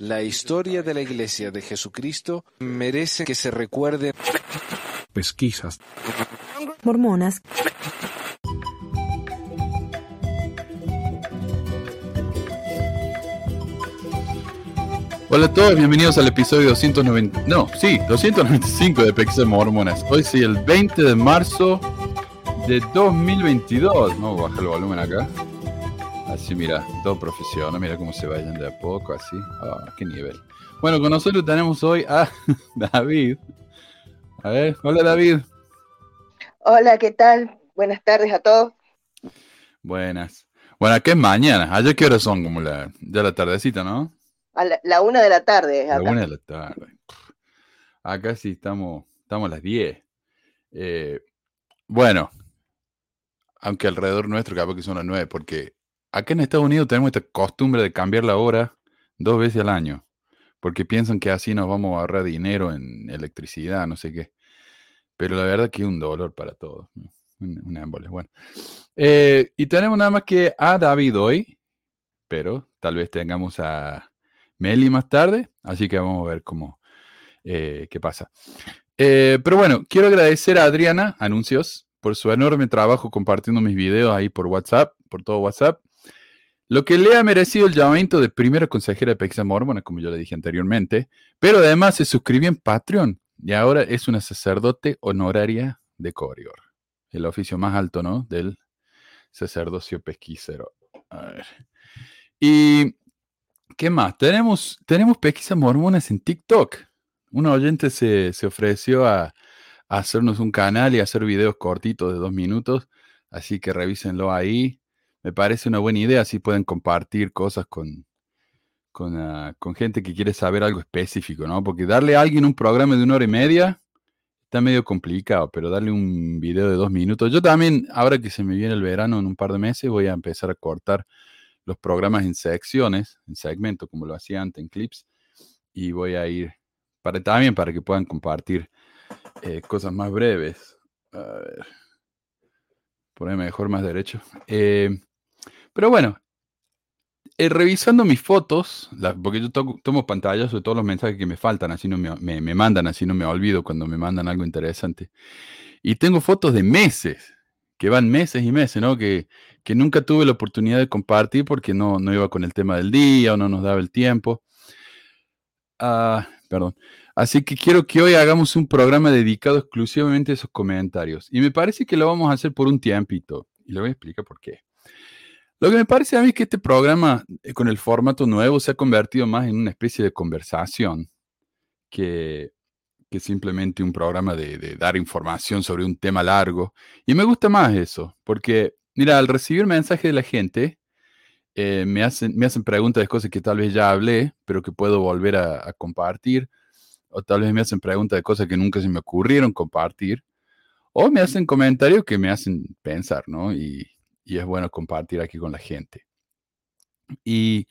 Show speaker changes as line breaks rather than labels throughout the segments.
La historia de la Iglesia de Jesucristo merece que se recuerde.
Pesquisas.
Mormonas.
Hola a todos, bienvenidos al episodio 290, no, sí, 295 de Pesquisas Mormonas. Hoy sí, el 20 de marzo de 2022. No, baja el volumen acá. Así, mira, todo profesional, mira cómo se vayan de a poco, así. Ah, qué nivel. Bueno, con nosotros tenemos hoy a David. A ver, hola David.
Hola, ¿qué tal? Buenas tardes a todos.
Buenas. Bueno, aquí es mañana. ¿Allá qué horas son? Como la, ya la tardecita, ¿no?
A la, la una de la tarde.
La
acá.
una de la tarde. Acá sí estamos, estamos a las 10. Eh, bueno, aunque alrededor nuestro capaz que son las 9, porque acá en Estados Unidos tenemos esta costumbre de cambiar la hora dos veces al año, porque piensan que así nos vamos a ahorrar dinero en electricidad, no sé qué. Pero la verdad que es un dolor para todos. Un, un. Bueno. Eh, y tenemos nada más que a David hoy, pero tal vez tengamos a Meli más tarde, así que vamos a ver cómo, eh, qué pasa. Eh, pero bueno, quiero agradecer a Adriana, anuncios, por su enorme trabajo compartiendo mis videos ahí por WhatsApp, por todo WhatsApp. Lo que le ha merecido el llamamiento de primera consejera de Pexa Mormona, como yo le dije anteriormente, pero además se suscribió en Patreon y ahora es una sacerdote honoraria de Corior, el oficio más alto, ¿no? Del sacerdocio pesquisero. A ver. Y, ¿qué más? Tenemos, tenemos mormonas en TikTok. Un oyente se, se ofreció a, a hacernos un canal y hacer videos cortitos de dos minutos, así que revísenlo ahí. Me parece una buena idea, así pueden compartir cosas con, con, ah, con gente que quiere saber algo específico, ¿no? Porque darle a alguien un programa de una hora y media está medio complicado, pero darle un video de dos minutos. Yo también, ahora que se me viene el verano en un par de meses, voy a empezar a cortar los programas en secciones, en segmentos, como lo hacía antes en clips, y voy a ir para también para que puedan compartir eh, cosas más breves. A ver. Ponerme mejor más derecho. Eh, pero bueno, eh, revisando mis fotos, porque yo to- tomo pantallas de todos los mensajes que me faltan, así no me, me- me mandan, así no me olvido cuando me mandan algo interesante. Y tengo fotos de meses, que van meses y meses, ¿no? Que, que nunca tuve la oportunidad de compartir porque no, no iba con el tema del día o no nos daba el tiempo. Ah, perdón. Así que quiero que hoy hagamos un programa dedicado exclusivamente a esos comentarios. Y me parece que lo vamos a hacer por un tiempito. Y le voy a explicar por qué. Lo que me parece a mí es que este programa, eh, con el formato nuevo, se ha convertido más en una especie de conversación que, que simplemente un programa de, dar información sobre un tema largo. Y me gusta más eso, porque, mira, al recibir mensajes de la gente, eh, me, hacen, me hacen preguntas de cosas que tal vez ya hablé, pero que puedo volver a, a compartir. O tal vez me hacen preguntas de cosas que nunca se me ocurrieron compartir. O me hacen comentarios que me hacen pensar, ¿no? Y, y es bueno compartir aquí con la gente. Y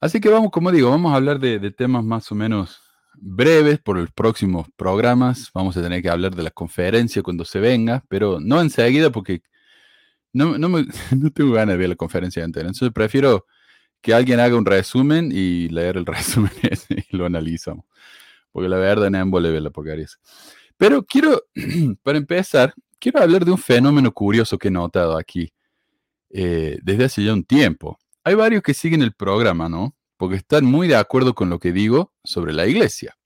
así que vamos, como digo, vamos a hablar de, temas más o menos breves por los próximos programas. Vamos a tener que hablar de la conferencia cuando se venga, pero no enseguida porque no, no, no tengo ganas de ver la conferencia entera. Entonces prefiero que alguien haga un resumen y leer el resumen ese y lo analizamos. Porque la verdad no embole ver la porquería. Pero quiero, para empezar, quiero hablar de un fenómeno curioso que he notado aquí eh, desde hace ya un tiempo. Hay varios que siguen el programa, ¿no? Porque están muy de acuerdo con lo que digo sobre la iglesia.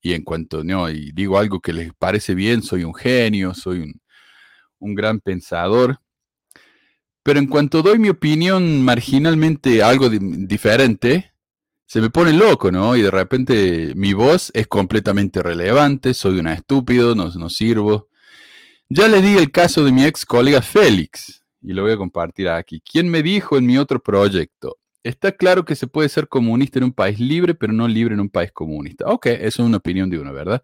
Y en cuanto no, y digo algo que les parece bien, soy un genio, soy un, un gran pensador. Pero en cuanto doy mi opinión marginalmente algo di- diferente, se me pone loco, ¿no? Y de repente mi voz es completamente relevante, soy un estúpido, no, no sirvo. Ya le di el caso de mi ex colega Félix, y lo voy a compartir aquí. ¿Quién me dijo en mi otro proyecto? Está claro que se puede ser comunista en un país libre, pero no libre en un país comunista. Ok, eso es una opinión de uno, ¿verdad?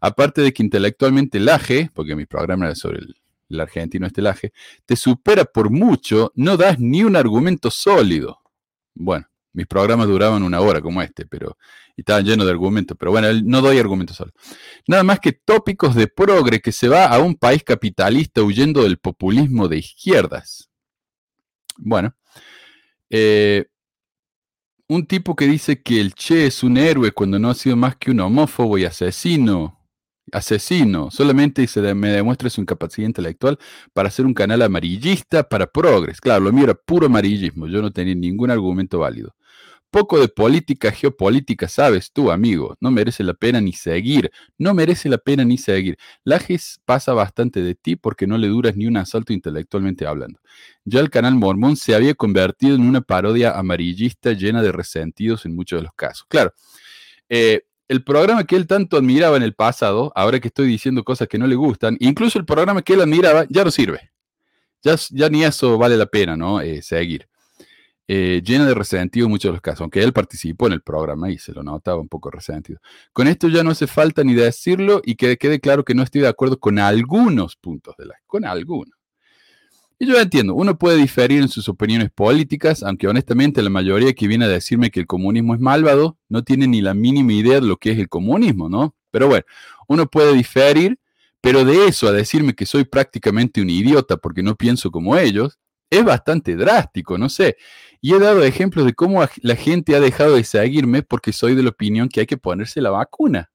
Aparte de que intelectualmente el AGE, porque mi programa sobre el, el argentino este el AGE, te supera por mucho, no das ni un argumento sólido. Bueno, mis programas duraban una hora como este, pero y estaban llenos de argumentos, pero bueno, no doy argumentos sólidos. Nada más que tópicos de progre que se va a un país capitalista huyendo del populismo de izquierdas. Bueno, eh, un tipo que dice que el Che es un héroe cuando no ha sido más que un homófobo y asesino. Asesino, solamente se me demuestra su incapacidad intelectual para hacer un canal amarillista para progres. Claro, lo mío era puro amarillismo, yo no tenía ningún argumento válido. Poco de política geopolítica, sabes tú, amigo. No merece la pena ni seguir. No merece la pena ni seguir. Lajes pasa bastante de ti porque no le duras ni un asalto intelectualmente hablando. Ya el canal Mormón se había convertido en una parodia amarillista llena de resentidos en muchos de los casos. Claro, eh, el programa que él tanto admiraba en el pasado, ahora que estoy diciendo cosas que no le gustan, incluso el programa que él admiraba, ya no sirve. Ya, ni eso vale la pena, ¿no? Eh, seguir. Eh, llena de resentido en muchos de los casos, aunque él participó en el programa y se lo notaba un poco resentido. Con esto ya no hace falta ni decirlo y que quede claro que no estoy de acuerdo con algunos puntos de la, con algunos. Y yo entiendo, uno puede diferir en sus opiniones políticas, aunque honestamente la mayoría que viene a decirme que el comunismo es malvado no tiene ni la mínima idea de lo que es el comunismo, ¿no? Pero bueno, uno puede diferir, pero de eso a decirme que soy prácticamente un idiota porque no pienso como ellos, es bastante drástico, no sé. Y he dado ejemplos de cómo la gente ha dejado de seguirme porque soy de la opinión que hay que ponerse la vacuna.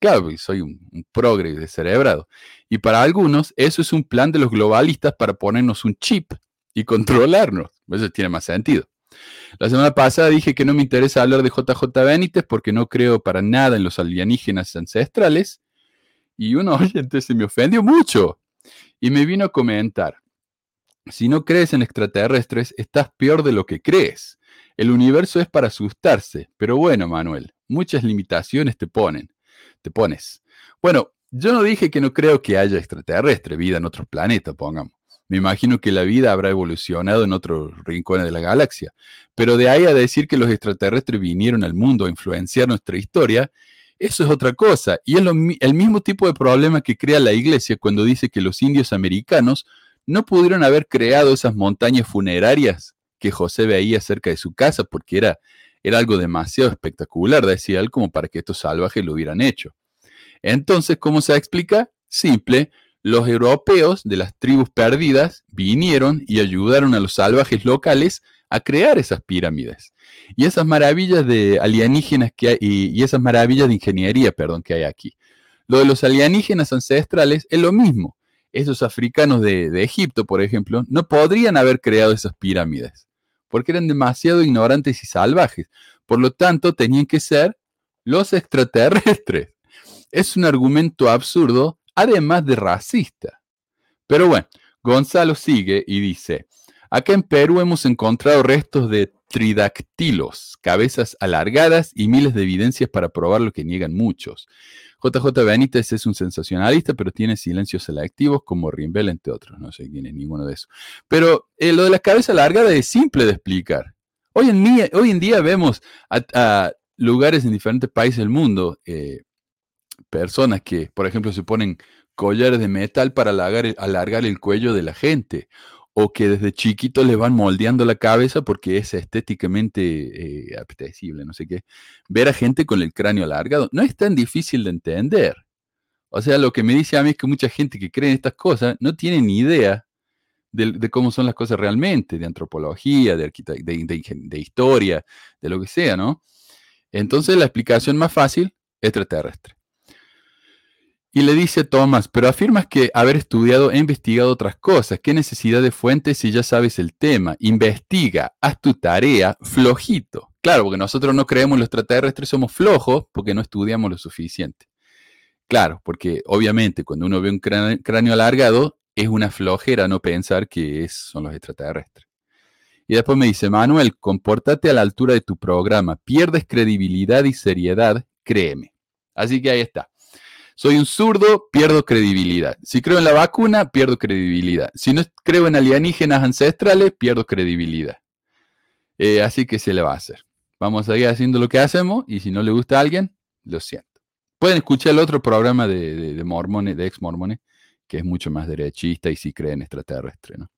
Claro, soy un, un progre cerebrado. Y para algunos, eso es un plan de los globalistas para ponernos un chip y controlarnos. Eso tiene más sentido. La semana pasada dije que no me interesa hablar de JJ Benítez porque no creo para nada en los alienígenas ancestrales. Y uno oyente se me ofendió mucho y me vino a comentar. Si no crees en extraterrestres, estás peor de lo que crees. El universo es para asustarse, pero bueno, Manuel, muchas limitaciones te ponen. Te pones. Bueno, yo no dije que no creo que haya extraterrestre, vida en otro planeta, pongamos. Me imagino que la vida habrá evolucionado en otros rincones de la galaxia. Pero de ahí a decir que los extraterrestres vinieron al mundo a influenciar nuestra historia, eso es otra cosa. Y es el mismo tipo de problema que crea la iglesia cuando dice que los indios americanos no pudieron haber creado esas montañas funerarias que José veía cerca de su casa porque era, era algo demasiado espectacular, decía él, como para que estos salvajes lo hubieran hecho. Entonces, ¿cómo se explica? Simple, los europeos de las tribus perdidas vinieron y ayudaron a los salvajes locales a crear esas pirámides. Y esas maravillas de alienígenas que hay, y, y esas maravillas de ingeniería, perdón, que hay aquí. Lo de los alienígenas ancestrales es lo mismo esos africanos de, Egipto, por ejemplo, no podrían haber creado esas pirámides, porque eran demasiado ignorantes y salvajes. Por lo tanto, tenían que ser los extraterrestres. Es un argumento absurdo, además de racista. Pero bueno, Gonzalo sigue y dice, acá en Perú hemos encontrado restos de tridactilos, cabezas alargadas y miles de evidencias para probar lo que niegan muchos. JJ Benítez es un sensacionalista, pero tiene silencios selectivos como Rimbel, entre otros. No sé quién es ninguno de esos. Pero eh, lo de la cabeza largada es simple de explicar. Hoy en día, hoy en día vemos a, lugares en diferentes países del mundo, eh, personas que, por ejemplo, se ponen collares de metal para alargar el cuello de la gente o que desde chiquito le van moldeando la cabeza porque es estéticamente eh, apetecible, no sé qué. Ver a gente con el cráneo alargado no es tan difícil de entender. O sea, lo que me dice a mí es que mucha gente que cree en estas cosas no tiene ni idea de, cómo son las cosas realmente, de antropología, de, de historia, de lo que sea, ¿no? Entonces la explicación más fácil, extraterrestre. Y le dice Thomas, pero afirmas que haber estudiado e investigado otras cosas. ¿Qué necesidad de fuentes si ya sabes el tema? Investiga, haz tu tarea, flojito. Claro, porque nosotros no creemos los extraterrestres, somos flojos porque no estudiamos lo suficiente. Claro, porque obviamente cuando uno ve un cráneo alargado, es una flojera no pensar que es, son los extraterrestres. Y después me dice, Manuel, compórtate a la altura de tu programa, pierdes credibilidad y seriedad, créeme. Así que ahí está. Soy un zurdo, pierdo credibilidad. Si creo en la vacuna, pierdo credibilidad. Si no creo en alienígenas ancestrales, pierdo credibilidad. Eh, así que se le va a hacer. Vamos a seguir haciendo lo que hacemos y si no le gusta a alguien, lo siento. Pueden escuchar el otro programa de, mormones, de ex mormones, que es mucho más derechista y sí creen extraterrestre, ¿no?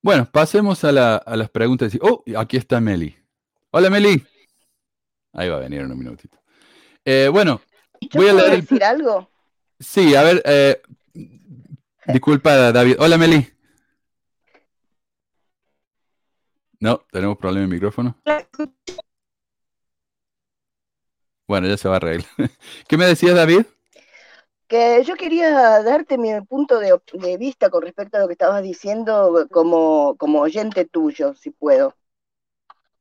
Bueno, pasemos a, las preguntas. Oh, aquí está Meli. Hola Meli. Ahí va a venir en un minutito. Eh, bueno, voy a leer.
decir algo?
Sí, a ver. Eh, disculpa, David. Hola, Meli. No, tenemos problema en micrófono. Bueno, ya se va a arreglar. ¿Qué me decías, David?
Que yo quería darte mi punto de, de vista con respecto a lo que estabas diciendo como, como oyente tuyo, si puedo.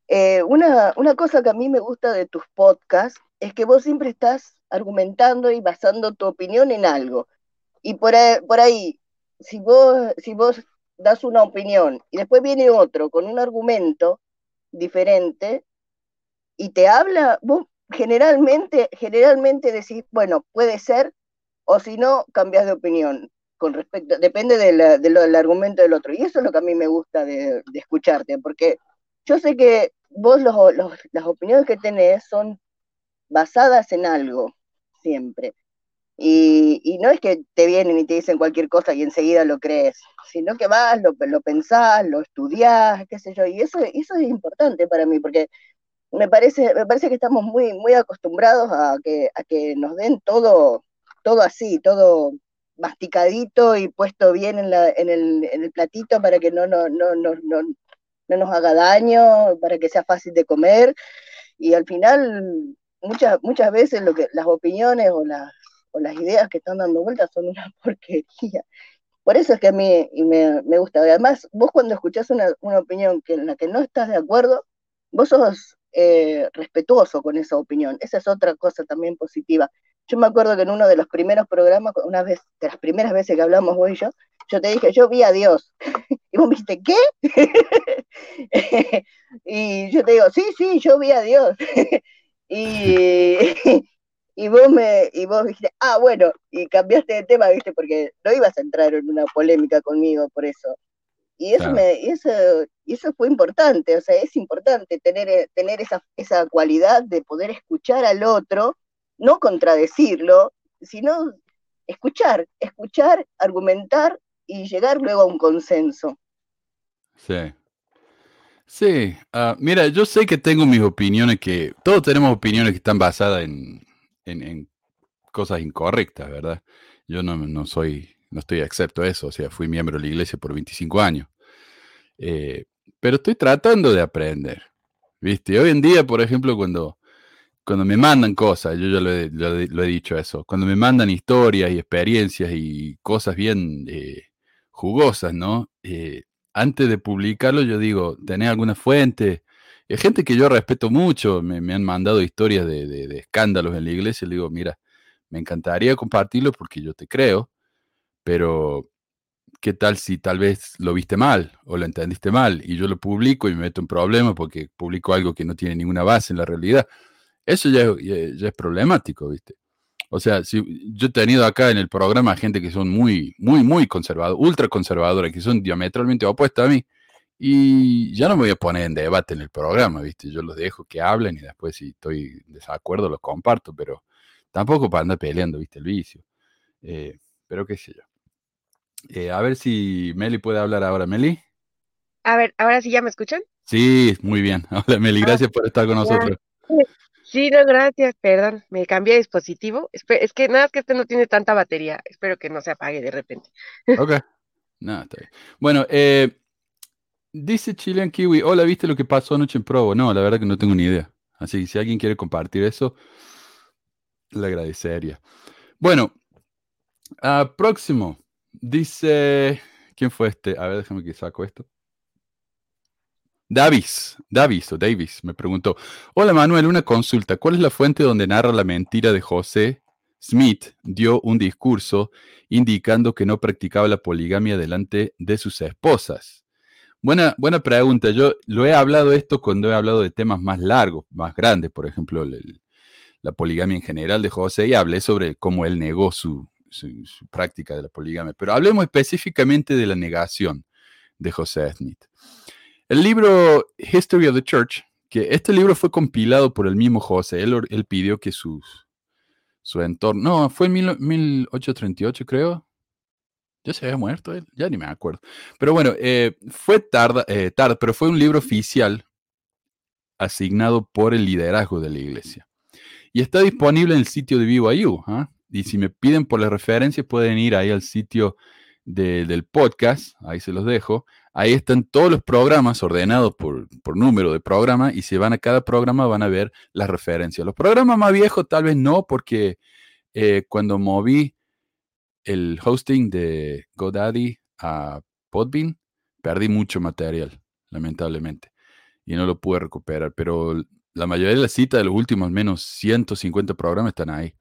Eh, una, una cosa que a mí me gusta de tus podcasts es que vos siempre estás argumentando y basando tu opinión en algo. Y por ahí, si, vos, si vos das una opinión y después viene otro con un argumento diferente y te habla, vos generalmente, generalmente decís, bueno, puede ser, o si no, cambias de opinión con respecto, depende del argumento del otro. Y eso es lo que a mí me gusta de, de escucharte, porque yo sé que vos los, los, las opiniones que tenés son basadas en algo, siempre. Y, y, no es que te vienen y te dicen cualquier cosa y enseguida lo crees, sino que vas, lo, lo pensás, lo estudiás, qué sé yo, y eso, eso es importante para mí, porque me parece, me parece que estamos muy, muy acostumbrados a que, a que nos den todo, todo así, todo masticadito y puesto bien en, la, en, el, en el platito para que no, no, no, no, no, no nos haga daño, para que sea fácil de comer, y al final muchas, muchas veces lo que, las opiniones o las, o las ideas que están dando vueltas son una porquería. Por eso es que a mí me, me gusta. Además, vos cuando escuchás una, una, opinión que, en la que no estás de acuerdo, vos sos eh, respetuoso con esa opinión. Esa es otra cosa también positiva. Yo me acuerdo que en uno de los primeros programas, una vez, de las primeras veces que hablamos vos y yo, yo te dije, yo vi a Dios. Y vos me dijiste, ¿qué? y yo te digo, sí, sí, yo vi a Dios. Y, y vos me, y vos dijiste, ah, bueno, y cambiaste de tema, viste, porque no ibas a entrar en una polémica conmigo por eso. Y eso, claro. me, eso, eso fue importante, o sea, es importante tener, tener esa, esa cualidad de poder escuchar al otro, no contradecirlo, sino escuchar, escuchar, argumentar y llegar luego a un consenso.
Sí. Sí, uh, mira, yo sé que tengo mis opiniones que, todos tenemos opiniones que están basadas en, en, en cosas incorrectas, ¿verdad? Yo no, no, soy, no estoy excepto a eso, o sea, fui miembro de la iglesia por 25 años. Eh, pero estoy tratando de aprender, ¿viste? Hoy en día, por ejemplo, cuando, cuando me mandan cosas, yo ya lo he, lo, lo he dicho eso, cuando me mandan historias y experiencias y cosas bien eh, jugosas, ¿no? Eh, antes de publicarlo, yo digo, ¿tenés alguna fuente? Hay gente que yo respeto mucho, me, me han mandado historias de, de, de, escándalos en la iglesia, le digo, mira, me encantaría compartirlo porque yo te creo, pero ¿qué tal si tal vez lo viste mal o lo entendiste mal y yo lo publico y me meto en problemas porque publico algo que no tiene ninguna base en la realidad? Eso ya, ya, ya es problemático, ¿viste? O sea, si yo he tenido acá en el programa gente que son muy, muy, muy conservadores, ultra conservadores, que son diametralmente opuestos a mí, y ya no me voy a poner en debate en el programa, ¿viste? Yo los dejo que hablen y después si estoy en desacuerdo los comparto, pero tampoco para andar peleando, ¿viste? El vicio. Eh, pero qué sé yo. Eh, a ver si Meli puede hablar ahora. ¿Meli?
A ver, ¿ahora sí ya me escuchan?
Sí, muy bien. Hola Meli, gracias por estar con nosotros.
Sí, no, gracias, perdón, me cambié de dispositivo. Es que nada, es que este no tiene tanta batería. Espero que no se apague de repente.
Ok. No, está bien. Bueno, eh, dice Chilean Kiwi, hola, ¿viste lo que pasó anoche en Provo? No, la verdad que no tengo ni idea. Así que si alguien quiere compartir eso, le agradecería. Bueno, uh, próximo. Dice, ¿quién fue este? A ver, déjame que saco esto. Davis, Davis o Davis me preguntó, hola Manuel, una consulta, ¿cuál es la fuente donde narra la mentira de José Smith? Dio un discurso indicando que no practicaba la poligamia delante de sus esposas. Buena, buena pregunta, yo lo he hablado esto cuando he hablado de temas más largos, más grandes, por ejemplo, la poligamia en general de José y hablé sobre cómo él negó su, su práctica de la poligamia, pero hablemos específicamente de la negación de José Smith. El libro History of the Church, que este libro fue compilado por el mismo José, él, él pidió que sus, su entorno, no, fue en mil, 1838 creo, ya se había muerto él, ya ni me acuerdo. Pero bueno, eh, fue tarde, eh, tarde, pero fue un libro oficial asignado por el liderazgo de la iglesia. Y está disponible en el sitio de BYU. ¿eh? Y si me piden por las referencias, pueden ir ahí al sitio de, del podcast, ahí se los dejo, Ahí están todos los programas ordenados por, por, número de programa y si van a cada programa van a ver las referencias. Los programas más viejos tal vez no, porque eh, cuando moví el hosting de GoDaddy a Podbean, perdí mucho material, lamentablemente, y no lo pude recuperar, pero la mayoría de las citas de los últimos al menos 150 programas están ahí.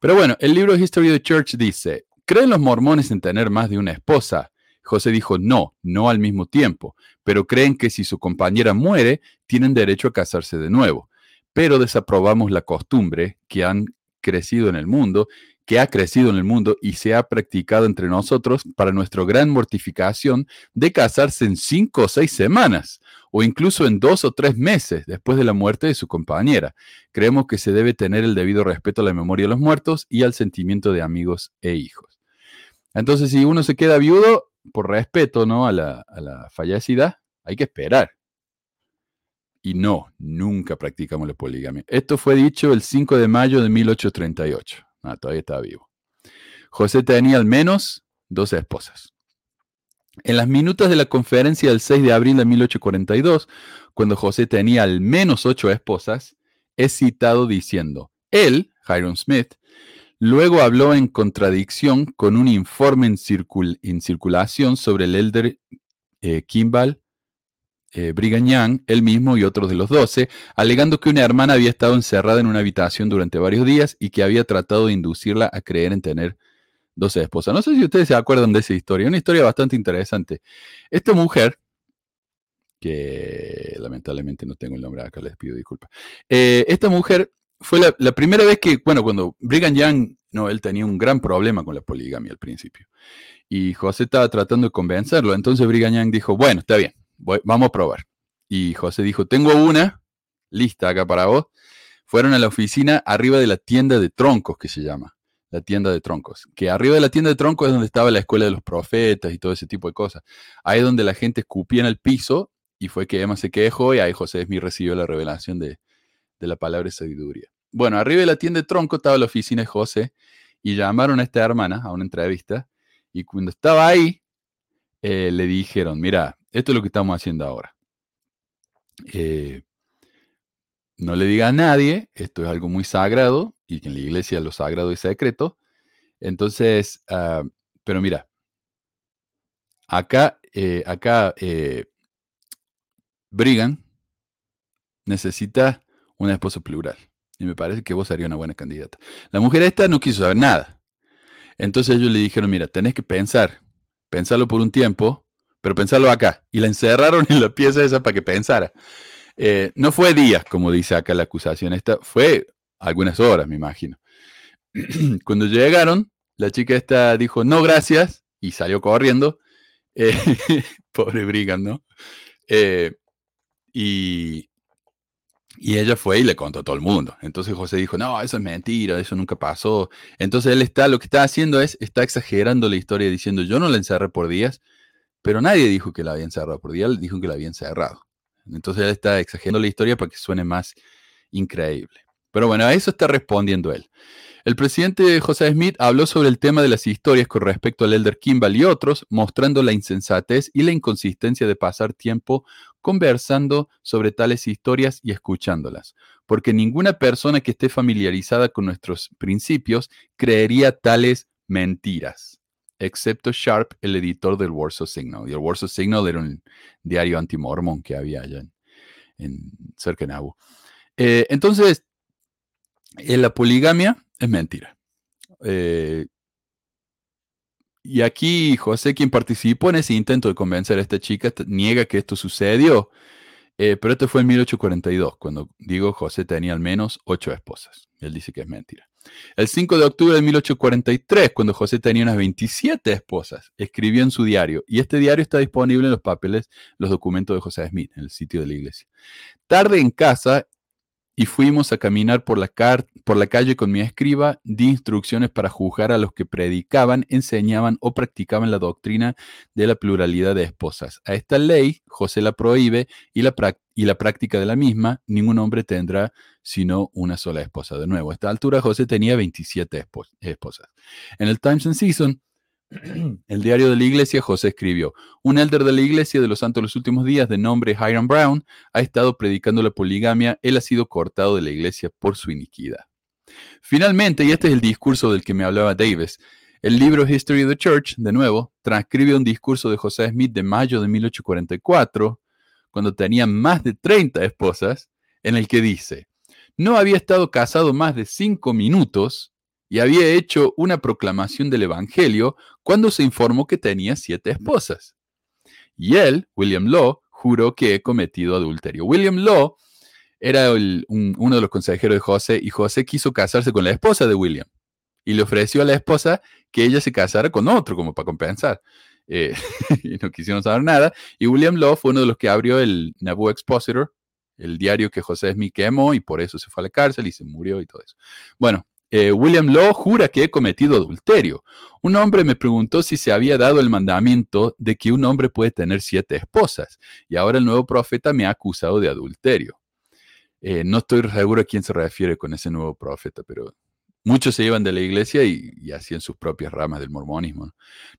Pero bueno, el libro History of the Church dice, ¿creen los mormones en tener más de una esposa? José dijo, no, no al mismo tiempo, pero creen que si su compañera muere, tienen derecho a casarse de nuevo. Pero desaprobamos la costumbre que han crecido en el mundo, que ha crecido en el mundo y se ha practicado entre nosotros para nuestra gran mortificación de casarse en cinco o seis semanas o incluso en dos o tres meses después de la muerte de su compañera. Creemos que se debe tener el debido respeto a la memoria de los muertos y al sentimiento de amigos e hijos. Entonces, si uno se queda viudo, por respeto ¿no? a, la, a la fallecida, hay que esperar. Y no, nunca practicamos la poligamia. Esto fue dicho el 5 de mayo de 1838. Ah, todavía está vivo. José tenía al menos dos esposas. En las minutas de la conferencia del 6 de abril de 1842, cuando José tenía al menos ocho esposas, es citado diciendo, él, Hiram Smith, Luego habló en contradicción con un informe en, circulación sobre el elder eh, Kimball eh, Brigham Young, él mismo y otros de los doce, alegando que una hermana había estado encerrada en una habitación durante varios días y que había tratado de inducirla a creer en tener doce esposas. No sé si ustedes se acuerdan de esa historia, una historia bastante interesante. Esta mujer, que lamentablemente no tengo el nombre acá, les pido disculpas. Eh, esta mujer fue la, primera vez que, bueno, cuando Brigham Young, no, él tenía un gran problema con la poligamia al principio. Y José estaba tratando de convencerlo. Entonces Brigham Young dijo, bueno, está bien, vamos a probar. Y José dijo, tengo una lista acá para vos. Fueron a la oficina arriba de la tienda de troncos, que se llama, la tienda de troncos. Que arriba de la tienda de troncos es donde estaba la escuela de los profetas y todo ese tipo de cosas. Ahí es donde la gente escupía en el piso y fue que Emma se quejó y ahí José Smith recibió la revelación de, de la palabra sabiduría. Bueno, arriba de la tienda de tronco estaba la oficina de José y llamaron a esta hermana a una entrevista y cuando estaba ahí eh, le dijeron, mira, esto es lo que estamos haciendo ahora. Eh, no le diga a nadie, esto es algo muy sagrado y en la iglesia lo sagrado es secreto. Entonces, ah, pero mira, acá, eh, acá, Brigham necesita una esposa plural. Y me parece que vos serías una buena candidata. La mujer esta no quiso saber nada. Entonces ellos le dijeron, mira, tenés que pensar, pensarlo por un tiempo, pero pensarlo acá. Y la encerraron en la pieza esa para que pensara. Eh, no fue días, como dice acá la acusación, esta fue algunas horas, me imagino. Cuando llegaron, la chica esta dijo, no, gracias, y salió corriendo. Eh, pobre Brigham, ¿no? Eh, y, y ella fue y le contó a todo el mundo. Entonces José dijo, no, eso es mentira, eso nunca pasó. Entonces él está, lo que está haciendo es, está exagerando la historia diciendo, yo no la encerré por días, pero nadie dijo que la había encerrado por días, dijo que la había encerrado. Entonces él está exagerando la historia para que suene más increíble. Pero bueno, a eso está respondiendo él. El presidente José Smith habló sobre el tema de las historias con respecto al Elder Kimball y otros, mostrando la insensatez y la inconsistencia de pasar tiempo conversando sobre tales historias y escuchándolas, porque ninguna persona que esté familiarizada con nuestros principios creería tales mentiras, excepto Sharp, el editor del Warsaw Signal. Y el Warsaw Signal era un diario anti-mormon que había allá en, en cerca de. Eh, entonces, en la poligamia es mentira. Eh, y aquí José, quien participó en ese intento de convencer a esta chica, niega que esto sucedió. Eh, pero esto fue en 1842, cuando digo José tenía al menos ocho esposas. Él dice que es mentira. El 5 de octubre de 1843, cuando José tenía unas 27 esposas, escribió en su diario, y este diario está disponible en los papeles, los documentos de José Smith, en el sitio de la iglesia. Tarde en casa y fuimos a caminar por la, por la calle con mi escriba, di instrucciones para juzgar a los que predicaban, enseñaban o practicaban la doctrina de la pluralidad de esposas. A esta ley José la prohíbe y la, y la práctica de la misma, ningún hombre tendrá sino una sola esposa. De nuevo, a esta altura José tenía 27 esposas. En el Times and Season el diario de la iglesia, José escribió, un elder de la iglesia de los santos de los últimos días de nombre Hiram Brown ha estado predicando la poligamia, él ha sido cortado de la iglesia por su iniquidad. Finalmente, y este es el discurso del que me hablaba Davis, el libro History of the Church, de nuevo, transcribe un discurso de José Smith de mayo de 1844, cuando tenía más de 30 esposas, en el que dice, no había estado casado más de cinco minutos y había hecho una proclamación del Evangelio cuando se informó que tenía siete esposas. Y él, William Law, juró que he cometido adulterio. William Law era uno de los consejeros de José y José quiso casarse con la esposa de William y le ofreció a la esposa que ella se casara con otro como para compensar. Eh, y no quisieron saber nada. Y William Law fue uno de los que abrió el Nauvoo Expositor, el diario que José Smith quemó y por eso se fue a la cárcel y se murió y todo eso. Bueno, eh, William Law jura que he cometido adulterio. Un hombre me preguntó si se había dado el mandamiento de que un hombre puede tener siete esposas y ahora el nuevo profeta me ha acusado de adulterio. Eh, no estoy seguro a quién se refiere con ese nuevo profeta, pero muchos se llevan de la iglesia y, y hacían sus propias ramas del mormonismo.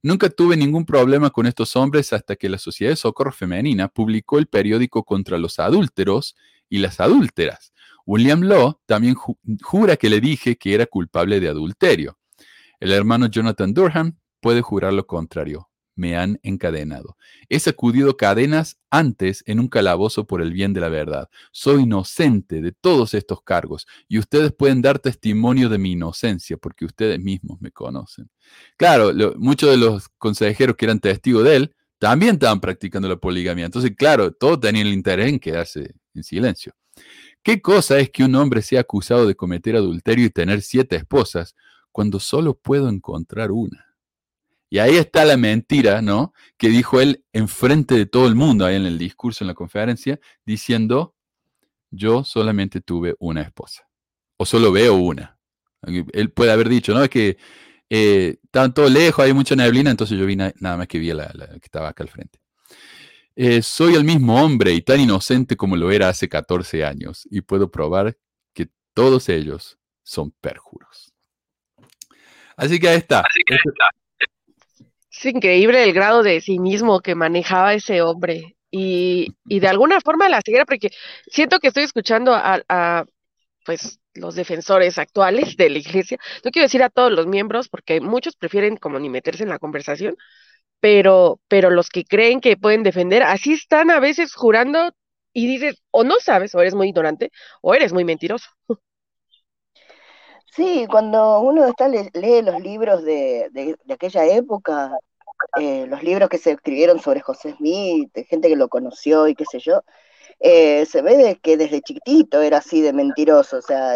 Nunca tuve ningún problema con estos hombres hasta que la Sociedad de Socorro Femenina publicó el periódico contra los adúlteros y las adúlteras William Law también jura que le dije que era culpable de adulterio. El hermano Jonathan Durham puede jurar lo contrario. Me han encadenado. He sacudido cadenas antes en un calabozo por el bien de la verdad. Soy inocente de todos estos cargos y ustedes pueden dar testimonio de mi inocencia porque ustedes mismos me conocen. Claro, muchos de los consejeros que eran testigos de él también estaban practicando la poligamia. Entonces, claro, todos tenían el interés en quedarse en silencio. ¿Qué cosa es que un hombre sea acusado de cometer adulterio y tener siete esposas cuando solo puedo encontrar una? Y ahí está la mentira, ¿no? Que dijo él enfrente de todo el mundo, ahí en el discurso, en la conferencia, diciendo, yo solamente tuve una esposa. O solo veo una. Él puede haber dicho, ¿no? Es que eh, lejos, hay mucha neblina, entonces yo vi nada más que vi la que estaba acá al frente. Eh, soy el mismo hombre y tan inocente como lo era hace 14 años y puedo probar que todos ellos son perjuros. Así que ahí está.
Es increíble el grado de cinismo que manejaba ese hombre y, de alguna forma la ceguera, porque siento que estoy escuchando a, a, pues los defensores actuales de la iglesia. No quiero decir a todos los miembros, porque muchos prefieren como ni meterse en la conversación, pero, pero los que creen que pueden defender, así están a veces jurando y dices, o no sabes, o eres muy ignorante, o eres muy mentiroso.
Sí, cuando uno está lee, los libros de, de, aquella época, eh, los libros que se escribieron sobre José Smith, gente que lo conoció y qué sé yo, eh, se ve de que desde chiquitito era así de mentiroso, o sea,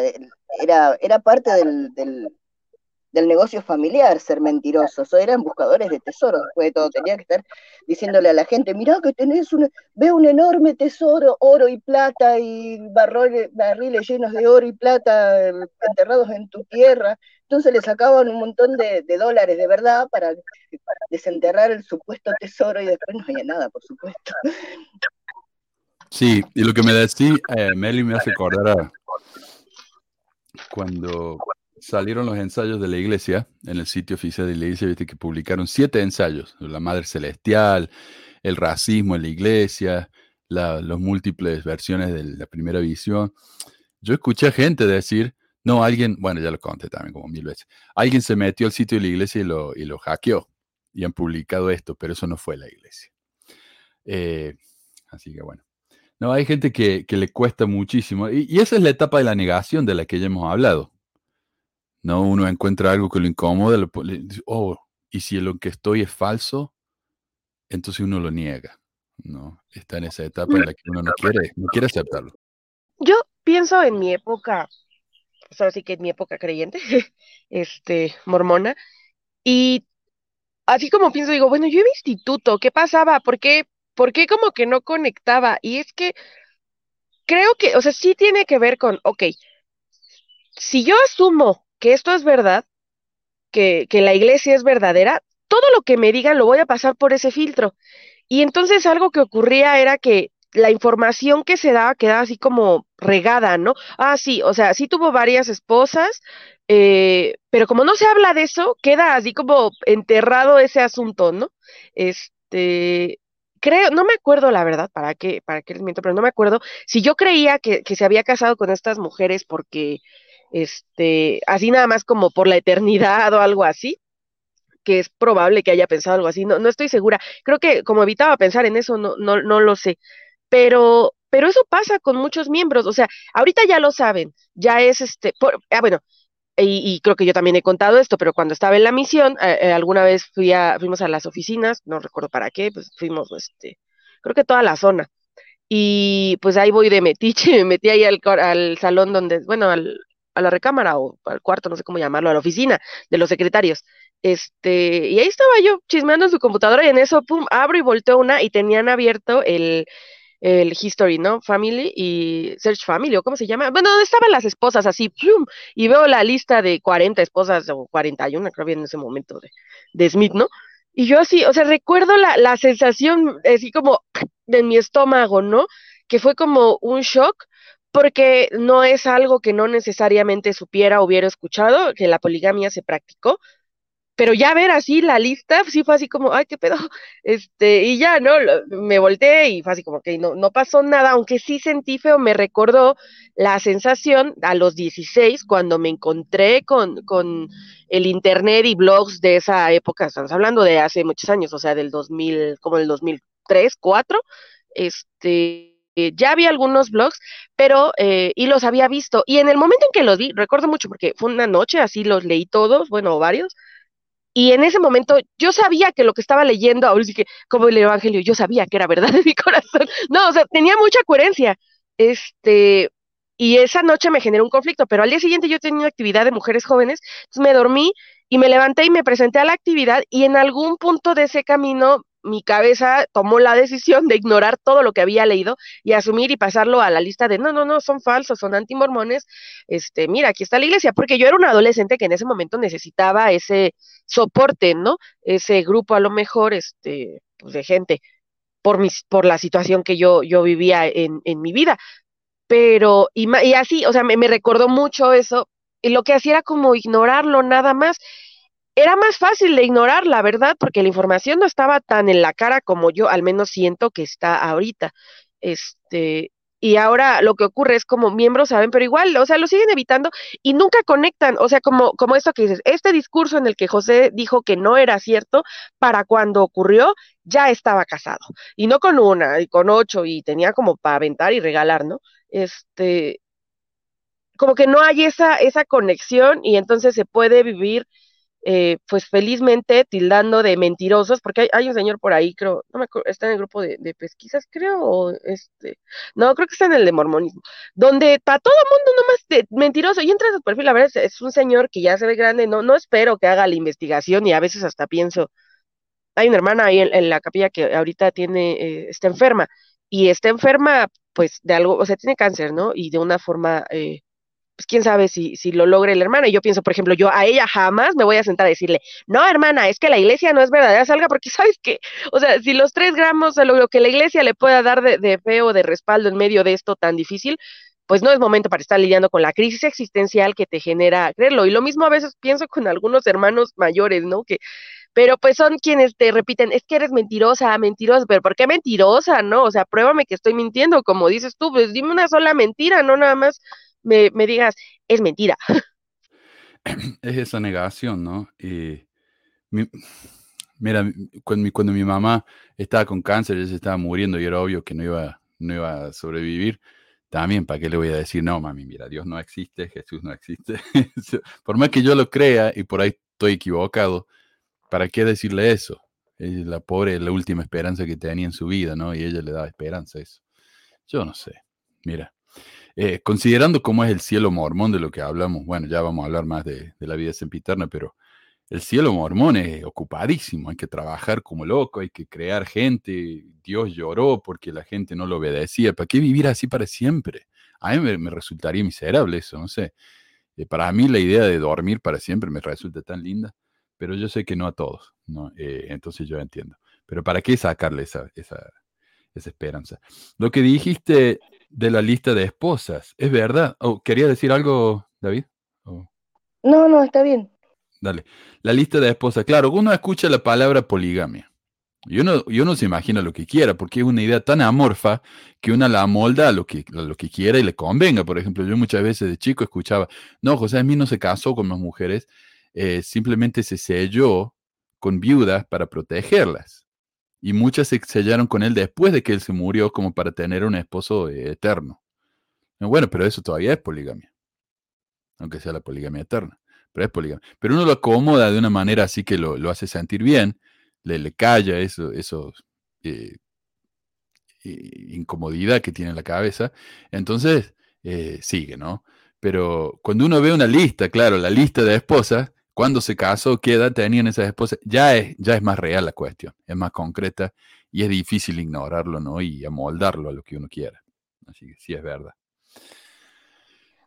era, era parte del negocio familiar ser mentirosos, o eran buscadores de tesoros, después de todo, tenía que estar diciéndole a la gente, mirá que tenés un, veo un enorme tesoro, oro y plata y barriles llenos de oro y plata eh, enterrados en tu tierra, entonces le sacaban un montón de, dólares de verdad para, desenterrar el supuesto tesoro y después no había nada, por supuesto.
Sí, y lo que me decía, eh, Meli me hace acordar a cuando salieron los ensayos de la iglesia en el sitio oficial de la iglesia, viste que publicaron siete ensayos, la Madre Celestial, el racismo en la iglesia, las múltiples versiones de la primera visión. Yo escuché a gente decir, no, alguien, bueno, ya lo conté también como mil veces, alguien se metió al sitio de la iglesia y lo, y lo hackeó y han publicado esto, pero eso no fue la iglesia. Eh, así que bueno. No, hay gente que, le cuesta muchísimo. Y, esa es la etapa de la negación de la que ya hemos hablado. ¿No? Uno encuentra algo que lo incomoda, lo, oh, y si lo que estoy es falso, entonces uno lo niega, ¿no? Está en esa etapa en la que uno no quiere, no quiere aceptarlo.
Yo pienso en mi época, pues ahora sí que en mi época creyente, este, mormona, y así como pienso, digo, bueno, yo iba instituto, ¿qué pasaba? ¿Por qué, ¿Por qué como que no conectaba? Y es que creo que, o sea, sí tiene que ver con, ok, si yo asumo que esto es verdad, que, que la iglesia es verdadera, todo lo que me digan lo voy a pasar por ese filtro. Y entonces algo que ocurría era que la información que se daba quedaba así como regada, ¿no? Ah, sí, o sea, sí tuvo varias esposas, eh, pero como no se habla de eso, queda así como enterrado ese asunto, ¿no? Este, creo, no me acuerdo la verdad, para qué, para qué les miento, pero no me acuerdo si yo creía que, que se había casado con estas mujeres porque, este, así nada más como por la eternidad o algo así, que es probable que haya pensado algo así, no, no estoy segura. Creo que como evitaba pensar en eso, no, no, no lo sé. Pero, pero eso pasa con muchos miembros, o sea, ahorita ya lo saben, ya es este, por, ah, bueno, y, creo que yo también he contado esto, pero cuando estaba en la misión, eh, eh, alguna vez fui a, fuimos a las oficinas, no recuerdo para qué, pues fuimos, este, creo que toda la zona. Y pues ahí voy de metiche, me metí ahí al, al salón donde, bueno, al, a la recámara o al cuarto, no sé cómo llamarlo, a la oficina de los secretarios. Este, y ahí estaba yo chismeando en su computadora y en eso, pum, abro y volteo una y tenían abierto el, el History, ¿no? Family y Search Family, o cómo se llama. Bueno, donde estaban las esposas así, y veo la lista de 40 esposas o 41, creo que en ese momento de, de Smith, ¿no? Y yo así, o sea, recuerdo la, la sensación así como de mi estómago, ¿no? Que fue como un shock, porque no es algo que no necesariamente supiera o hubiera escuchado, que la poligamia se practicó, pero ya ver así la lista, sí fue así como, ay, qué pedo, este, y ya, ¿no? Me volteé y fue así como que no, no pasó nada, aunque sí sentí feo, me recordó la sensación a los 16 cuando me encontré con, con el internet y blogs de esa época, estamos hablando de hace muchos años, o sea, del 2000, como del 2003, 4, este, ya había algunos blogs, pero, eh, y los había visto, y en el momento en que los vi, recuerdo mucho porque fue una noche, así los leí todos, bueno, varios, y en ese momento yo sabía que lo que estaba leyendo, ahora sí que como el Evangelio, yo sabía que era verdad en mi corazón. No, o sea, tenía mucha coherencia. Este, y esa noche me generó un conflicto, pero al día siguiente yo tenía una actividad de mujeres jóvenes, me dormí y me levanté y me presenté a la actividad y en algún punto de ese camino mi cabeza tomó la decisión de ignorar todo lo que había leído y asumir y pasarlo a la lista de no, no, no, son falsos, son antimormones. Este, mira, aquí está la iglesia, porque yo era un adolescente que en ese momento necesitaba ese soporte, ¿no? Ese grupo a lo mejor, este, pues de gente por mis, por la situación que yo, yo vivía en, en mi vida. Pero, y, y así, o sea, me, me recordó mucho eso, y lo que hacía era como ignorarlo nada más era más fácil de ignorar, la verdad, porque la información no estaba tan en la cara como yo al menos siento que está ahorita. Este, y ahora lo que ocurre es como miembros saben, pero igual, o sea, lo siguen evitando y nunca conectan, o sea, como, como esto que dices, este discurso en el que José dijo que no era cierto, para cuando ocurrió, ya estaba casado, y no con una, y con ocho, y tenía como para aventar y regalar, ¿no? Este, como que no hay esa, esa conexión y entonces se puede vivir eh, pues felizmente tildando de mentirosos, porque hay, un señor por ahí, creo, no me acuerdo, está en el grupo de, pesquisas, creo, o este, no, creo que está en el de mormonismo, donde para todo mundo nomás de mentiroso, y entra a su perfil, la verdad es, un señor que ya se ve grande, no, no espero que haga la investigación, y a veces hasta pienso, hay una hermana ahí en, la capilla que ahorita tiene, eh, está enferma, y está enferma, pues, de algo, o sea, tiene cáncer, ¿no? Y de una forma eh, pues quién sabe si, si lo logre la hermana. Y yo pienso, por ejemplo, yo a ella jamás me voy a sentar a decirle, no, hermana, es que la iglesia no es verdadera, salga, porque sabes que, o sea, si los tres gramos de lo, que la iglesia le pueda dar de, de fe o de respaldo en medio de esto tan difícil, pues no es momento para estar lidiando con la crisis existencial que te genera creerlo. Y lo mismo a veces pienso con algunos hermanos mayores, ¿no? Que, pero pues son quienes te repiten, es que eres mentirosa, mentirosa, pero ¿por qué mentirosa, no? O sea, pruébame que estoy mintiendo, como dices tú, pues dime una sola mentira, no nada más me, me digas, es mentira.
Es esa negación, ¿no? Y mira, cuando mi, cuando mi mamá estaba con cáncer, ella se estaba muriendo y era obvio que no iba, no iba a sobrevivir. También, ¿para qué le voy a decir, no, mami, mira, Dios no existe, Jesús no existe? por más que yo lo crea y por ahí estoy equivocado, ¿para qué decirle eso? Es la pobre, la última esperanza que tenía en su vida, ¿no? Y ella le daba esperanza a eso. Yo no sé. Mira, eh, considerando cómo es el cielo mormón de lo que hablamos, bueno, ya vamos a hablar más de, la vida sempiterna, pero el cielo mormón es ocupadísimo, hay que trabajar como loco, hay que crear gente, Dios lloró porque la gente no lo obedecía, ¿para qué vivir así para siempre? A mí me, resultaría miserable eso, no sé. Eh, para mí la idea de dormir para siempre me resulta tan linda, pero yo sé que no a todos, ¿no? Eh, entonces yo entiendo. Pero ¿para qué sacarle esa, esperanza. Lo que dijiste de la lista de esposas, ¿es verdad? Oh, ¿Quería decir algo, David? Oh,
No, no, está bien.
dale. La lista de esposas. Claro, uno escucha la palabra poligamia. Y uno, y uno se imagina lo que quiera, porque es una idea tan amorfa que uno la amolda a lo que, a lo que quiera y le convenga. Por ejemplo, yo muchas veces de chico escuchaba, no, José Smith no se casó con más mujeres, eh, simplemente se selló con viudas para protegerlas. Y muchas se sellaron con él después de que él se murió como para tener un esposo eh, eterno. Bueno, pero eso todavía es poligamia. Aunque sea la poligamia eterna. Pero es poligamia. Pero uno lo acomoda de una manera así que lo, lo hace sentir bien, le, le calla eso, eso eh, incomodidad que tiene en la cabeza. Entonces, eh, sigue, ¿no? Pero cuando uno ve una lista, claro, la lista de esposas, cuando se casó, qué edad tenían esas esposas, ya es, ya es más real la cuestión, es más concreta y es difícil ignorarlo, ¿no? Y amoldarlo a lo que uno quiera. Así que sí es verdad.